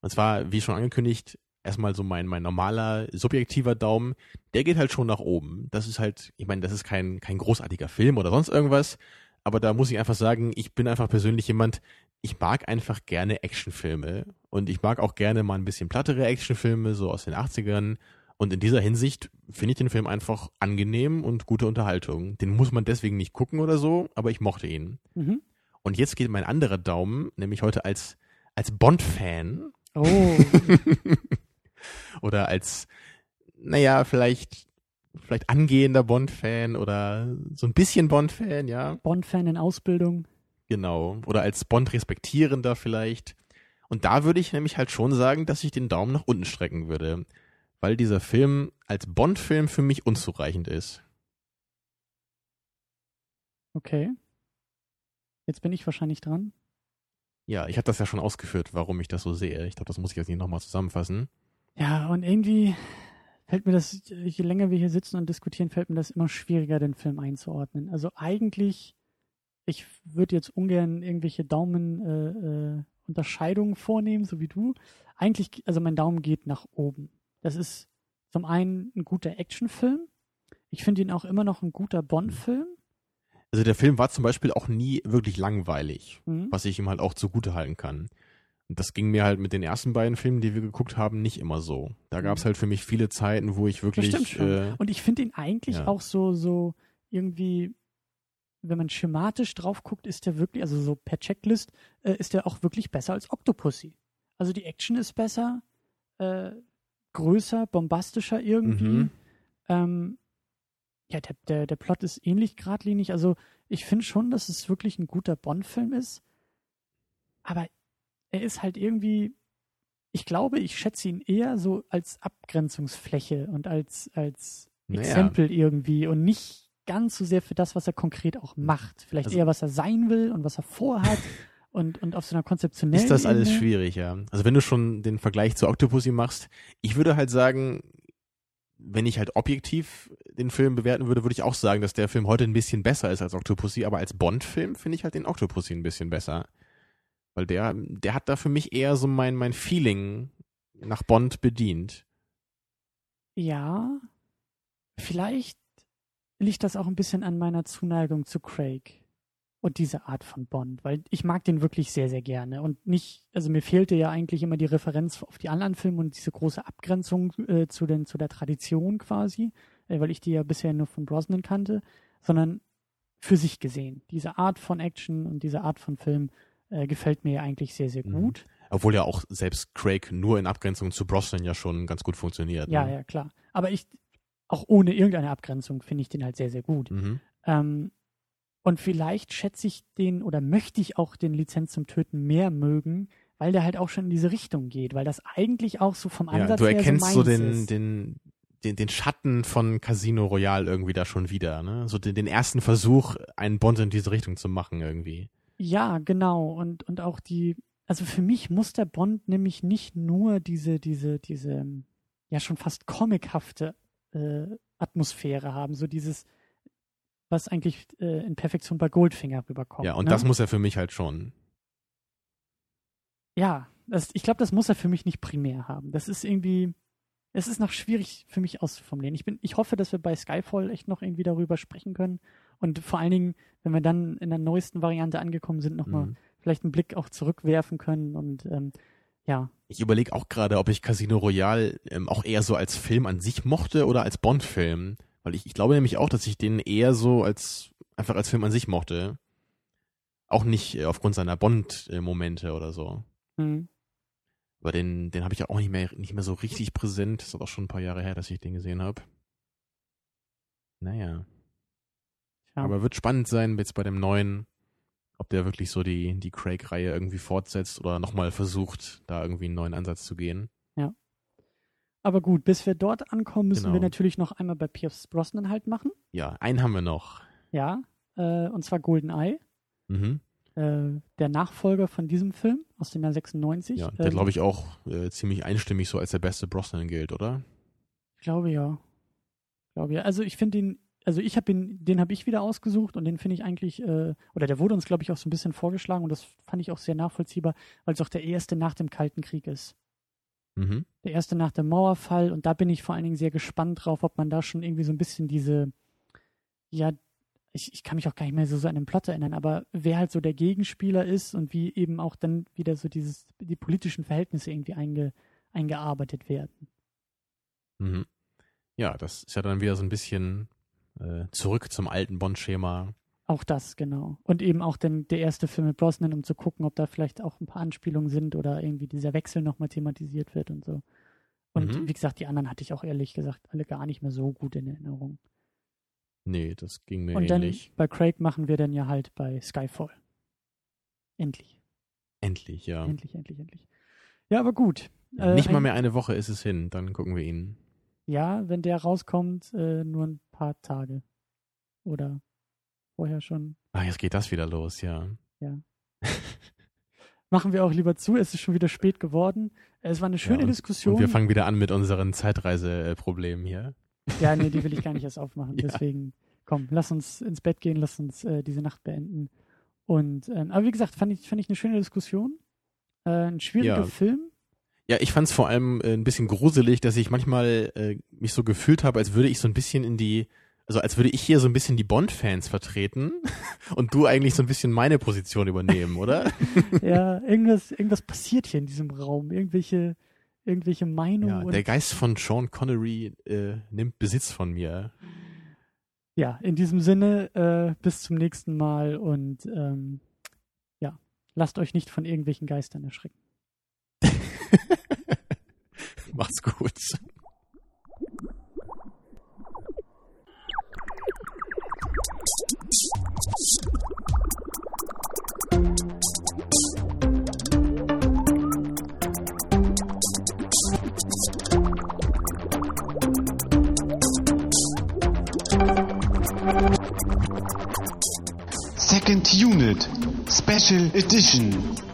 [SPEAKER 3] Und zwar, wie schon angekündigt, erstmal so mein, mein normaler, subjektiver Daumen, der geht halt schon nach oben. Das ist halt, ich meine, das ist kein, kein großartiger Film oder sonst irgendwas, aber da muss ich einfach sagen, ich bin einfach persönlich jemand, ich mag einfach gerne Actionfilme und ich mag auch gerne mal ein bisschen plattere Actionfilme, so aus den 80ern. Und in dieser Hinsicht finde ich den Film einfach angenehm und gute Unterhaltung. Den muss man deswegen nicht gucken oder so, aber ich mochte ihn.
[SPEAKER 2] Mhm.
[SPEAKER 3] Und jetzt geht mein anderer Daumen, nämlich heute als, als Bond-Fan
[SPEAKER 2] Oh,
[SPEAKER 3] oder als, naja, vielleicht, vielleicht angehender Bond-Fan oder so ein bisschen Bond-Fan, ja,
[SPEAKER 2] Bond-Fan in Ausbildung.
[SPEAKER 3] genau. Oder als Bond-Respektierender vielleicht. Und da würde ich nämlich halt schon sagen, dass ich den Daumen nach unten strecken würde, weil dieser Film als Bond-Film für mich unzureichend ist.
[SPEAKER 2] Okay. Jetzt bin ich wahrscheinlich dran.
[SPEAKER 3] Ja, ich habe das ja schon ausgeführt, warum ich das so sehe. Ich glaube, das muss ich jetzt nicht nochmal zusammenfassen.
[SPEAKER 2] Ja, und irgendwie fällt mir das, je länger wir hier sitzen und diskutieren, fällt mir das immer schwieriger, den Film einzuordnen. Also eigentlich, ich würde jetzt ungern irgendwelche Daumen äh, äh, Unterscheidungen vornehmen, so wie du. Eigentlich, also mein Daumen geht nach oben. Das ist zum einen ein guter Actionfilm. Ich finde ihn auch immer noch ein guter Bond-Film.
[SPEAKER 3] Also der Film war zum Beispiel auch nie wirklich langweilig,
[SPEAKER 2] Mhm.
[SPEAKER 3] was ich ihm halt auch zugute halten kann. Das ging mir halt mit den ersten beiden Filmen, die wir geguckt haben, nicht immer so. Da gab es
[SPEAKER 2] Mhm.
[SPEAKER 3] halt für mich viele Zeiten, wo ich
[SPEAKER 2] Das
[SPEAKER 3] wirklich
[SPEAKER 2] stimmt schon.
[SPEAKER 3] äh,
[SPEAKER 2] Und ich finde ihn eigentlich
[SPEAKER 3] ja.
[SPEAKER 2] auch so, so irgendwie, wenn man schematisch drauf guckt, ist der wirklich, also so per Checklist, äh, ist der auch wirklich besser als Octopussy. Also die Action ist besser, äh, größer, bombastischer irgendwie.
[SPEAKER 3] Mhm.
[SPEAKER 2] Ähm, ja, der, der, der Plot ist ähnlich geradlinig. Also ich finde schon, dass es wirklich ein guter Bond-Film ist. Aber er ist halt irgendwie, ich glaube, ich schätze ihn eher so als Abgrenzungsfläche und als, als
[SPEAKER 3] Naja.
[SPEAKER 2] Exempel irgendwie und nicht ganz so sehr für das, was er konkret auch macht. Vielleicht
[SPEAKER 3] Also-
[SPEAKER 2] eher, was er sein will und was er vorhat und, und auf so einer konzeptionellen
[SPEAKER 3] Ist das alles
[SPEAKER 2] Ebene.
[SPEAKER 3] schwierig, ja. Also wenn du schon den Vergleich zu Octopussy machst, ich würde halt sagen, wenn ich halt objektiv den Film bewerten würde, würde ich auch sagen, dass der Film heute ein bisschen besser ist als Octopussy, aber als Bond-Film finde ich halt den Octopussy ein bisschen besser. Weil der, der hat da für mich eher so mein, mein Feeling nach Bond bedient.
[SPEAKER 2] Ja, vielleicht liegt das auch ein bisschen an meiner Zuneigung zu Craig und dieser Art von Bond, weil ich mag den wirklich sehr, sehr gerne und nicht, also mir fehlte ja eigentlich immer die Referenz auf die anderen Filme und diese große Abgrenzung äh, zu, den, zu der Tradition quasi, äh, weil ich die ja bisher nur von Brosnan kannte, sondern für sich gesehen. Diese Art von Action und diese Art von Film äh, gefällt mir ja eigentlich sehr, sehr
[SPEAKER 3] Mhm.
[SPEAKER 2] gut.
[SPEAKER 3] Obwohl ja auch selbst Craig nur in Abgrenzung zu Brosnan ja schon ganz gut funktioniert.
[SPEAKER 2] Ja,
[SPEAKER 3] ne?
[SPEAKER 2] ja, klar. Aber ich, auch ohne irgendeine Abgrenzung, finde ich den halt sehr, sehr gut.
[SPEAKER 3] Mhm.
[SPEAKER 2] Ähm, und vielleicht schätze ich den oder möchte ich auch den Lizenz zum Töten mehr mögen, weil der halt auch schon in diese Richtung geht, weil das eigentlich auch so vom
[SPEAKER 3] Ja,
[SPEAKER 2] Ansatz
[SPEAKER 3] du
[SPEAKER 2] her
[SPEAKER 3] erkennst
[SPEAKER 2] so
[SPEAKER 3] so
[SPEAKER 2] meins
[SPEAKER 3] den, den, den, den Schatten von Casino Royale irgendwie da schon wieder, ne? So den, den ersten Versuch, einen Bond in diese Richtung zu machen irgendwie.
[SPEAKER 2] Ja, genau. Und, und auch die, also für mich muss der Bond nämlich nicht nur diese, diese, diese, ja schon fast comichafte äh, Atmosphäre haben, so dieses, was eigentlich äh, in Perfektion bei Goldfinger rüberkommt.
[SPEAKER 3] Ja, und
[SPEAKER 2] ne?
[SPEAKER 3] das muss er für mich halt schon.
[SPEAKER 2] ja, das, ich glaube, das muss er für mich nicht primär haben. Das ist irgendwie, es ist noch schwierig für mich auszuformulieren. Ich bin, ich hoffe, dass wir bei Skyfall echt noch irgendwie darüber sprechen können und vor allen Dingen, wenn wir dann in der neuesten Variante angekommen sind, nochmal
[SPEAKER 3] Mhm.
[SPEAKER 2] vielleicht einen Blick auch zurückwerfen können und ähm, ja,
[SPEAKER 3] Ich überlege auch gerade, ob ich Casino Royale ähm, auch eher so als Film an sich mochte oder als Bond-Film. Weil ich, ich glaube nämlich auch, dass ich den eher so als, einfach als Film an sich mochte. Auch nicht äh, aufgrund seiner Bond-Momente oder so.
[SPEAKER 2] hm,
[SPEAKER 3] Aber den, den habe ich ja auch nicht mehr, nicht mehr so richtig präsent. Das ist auch schon ein paar Jahre her, dass ich den gesehen habe. Naja.
[SPEAKER 2] Ja.
[SPEAKER 3] Aber wird spannend sein jetzt bei dem neuen, ob der wirklich so die, die Craig-Reihe irgendwie fortsetzt oder nochmal versucht, da irgendwie einen neuen Ansatz zu gehen.
[SPEAKER 2] Aber gut, bis wir dort ankommen, müssen
[SPEAKER 3] Genau.
[SPEAKER 2] wir natürlich noch einmal bei Pierce Brosnan halt machen.
[SPEAKER 3] Ja, einen haben wir noch.
[SPEAKER 2] Ja, äh, und zwar GoldenEye,
[SPEAKER 3] Mhm.
[SPEAKER 2] äh, der Nachfolger von diesem Film aus dem Jahr 96.
[SPEAKER 3] Ja, der
[SPEAKER 2] Ähm,
[SPEAKER 3] glaube ich auch äh, ziemlich einstimmig so als der beste Brosnan gilt, oder?
[SPEAKER 2] Ich glaube ja. Ich glaube ja. Also ich finde den, also ich habe ihn, den habe ich wieder ausgesucht und den finde ich eigentlich, äh, oder der wurde uns, glaube ich, auch so ein bisschen vorgeschlagen und das fand ich auch sehr nachvollziehbar, weil es auch der erste nach dem Kalten Krieg ist.
[SPEAKER 3] Mhm.
[SPEAKER 2] Der erste nach dem Mauerfall und da bin ich vor allen Dingen sehr gespannt drauf, ob man da schon irgendwie so ein bisschen diese, ja, ich, ich kann mich auch gar nicht mehr so, so an den Plot erinnern, aber wer halt so der Gegenspieler ist und wie eben auch dann wieder so dieses, die politischen Verhältnisse irgendwie einge, eingearbeitet werden.
[SPEAKER 3] Mhm. Ja, das ist ja dann wieder so ein bisschen äh, zurück zum alten Bond-Schema.
[SPEAKER 2] Auch das, genau. Und eben auch dann der erste Film mit Brosnan, um zu gucken, ob da vielleicht auch ein paar Anspielungen sind oder irgendwie dieser Wechsel nochmal thematisiert wird und so. Und
[SPEAKER 3] Mhm.
[SPEAKER 2] wie gesagt, die anderen hatte ich auch ehrlich gesagt alle gar nicht mehr so gut in Erinnerung.
[SPEAKER 3] Nee, das ging mir
[SPEAKER 2] und dann
[SPEAKER 3] ähnlich.
[SPEAKER 2] bei Craig machen wir dann ja halt bei Skyfall. Endlich.
[SPEAKER 3] Endlich, ja.
[SPEAKER 2] Endlich, endlich, endlich. Ja, aber gut. Äh,
[SPEAKER 3] Nicht mal
[SPEAKER 2] ein-
[SPEAKER 3] mehr eine Woche ist es hin, dann gucken wir ihn.
[SPEAKER 2] Ja, wenn der rauskommt, äh, nur ein paar Tage. Oder vorher schon.
[SPEAKER 3] Ah, jetzt geht das wieder los, ja.
[SPEAKER 2] Machen wir auch lieber zu, es ist schon wieder spät geworden. Es war eine schöne
[SPEAKER 3] und-
[SPEAKER 2] Diskussion.
[SPEAKER 3] Und wir fangen wieder an mit unseren Zeitreiseproblemen hier.
[SPEAKER 2] Ja, nee, die will ich gar nicht erst aufmachen.
[SPEAKER 3] Ja.
[SPEAKER 2] Deswegen, komm, lass uns ins Bett gehen, lass uns äh, diese Nacht beenden. Und, ähm, aber wie gesagt, fand ich, fand ich eine schöne Diskussion. Äh, ein schwieriger
[SPEAKER 3] Ja.
[SPEAKER 2] Film.
[SPEAKER 3] Ja, ich fand es vor allem äh, ein bisschen gruselig, dass ich manchmal äh, mich so gefühlt habe, als würde ich so ein bisschen in die, also als würde ich hier so ein bisschen die Bond-Fans vertreten und du eigentlich so ein bisschen meine Position übernehmen, oder?
[SPEAKER 2] ja, irgendwas, irgendwas passiert hier in diesem Raum. Irgendwelche, irgendwelche Meinungen.
[SPEAKER 3] Ja, der Geist von Sean Connery äh, nimmt Besitz von mir.
[SPEAKER 2] Ja, in diesem Sinne, äh, bis zum nächsten Mal und ähm, ja, lasst euch nicht von irgendwelchen Geistern erschrecken.
[SPEAKER 3] Macht's gut.
[SPEAKER 1] Second Unit Special Edition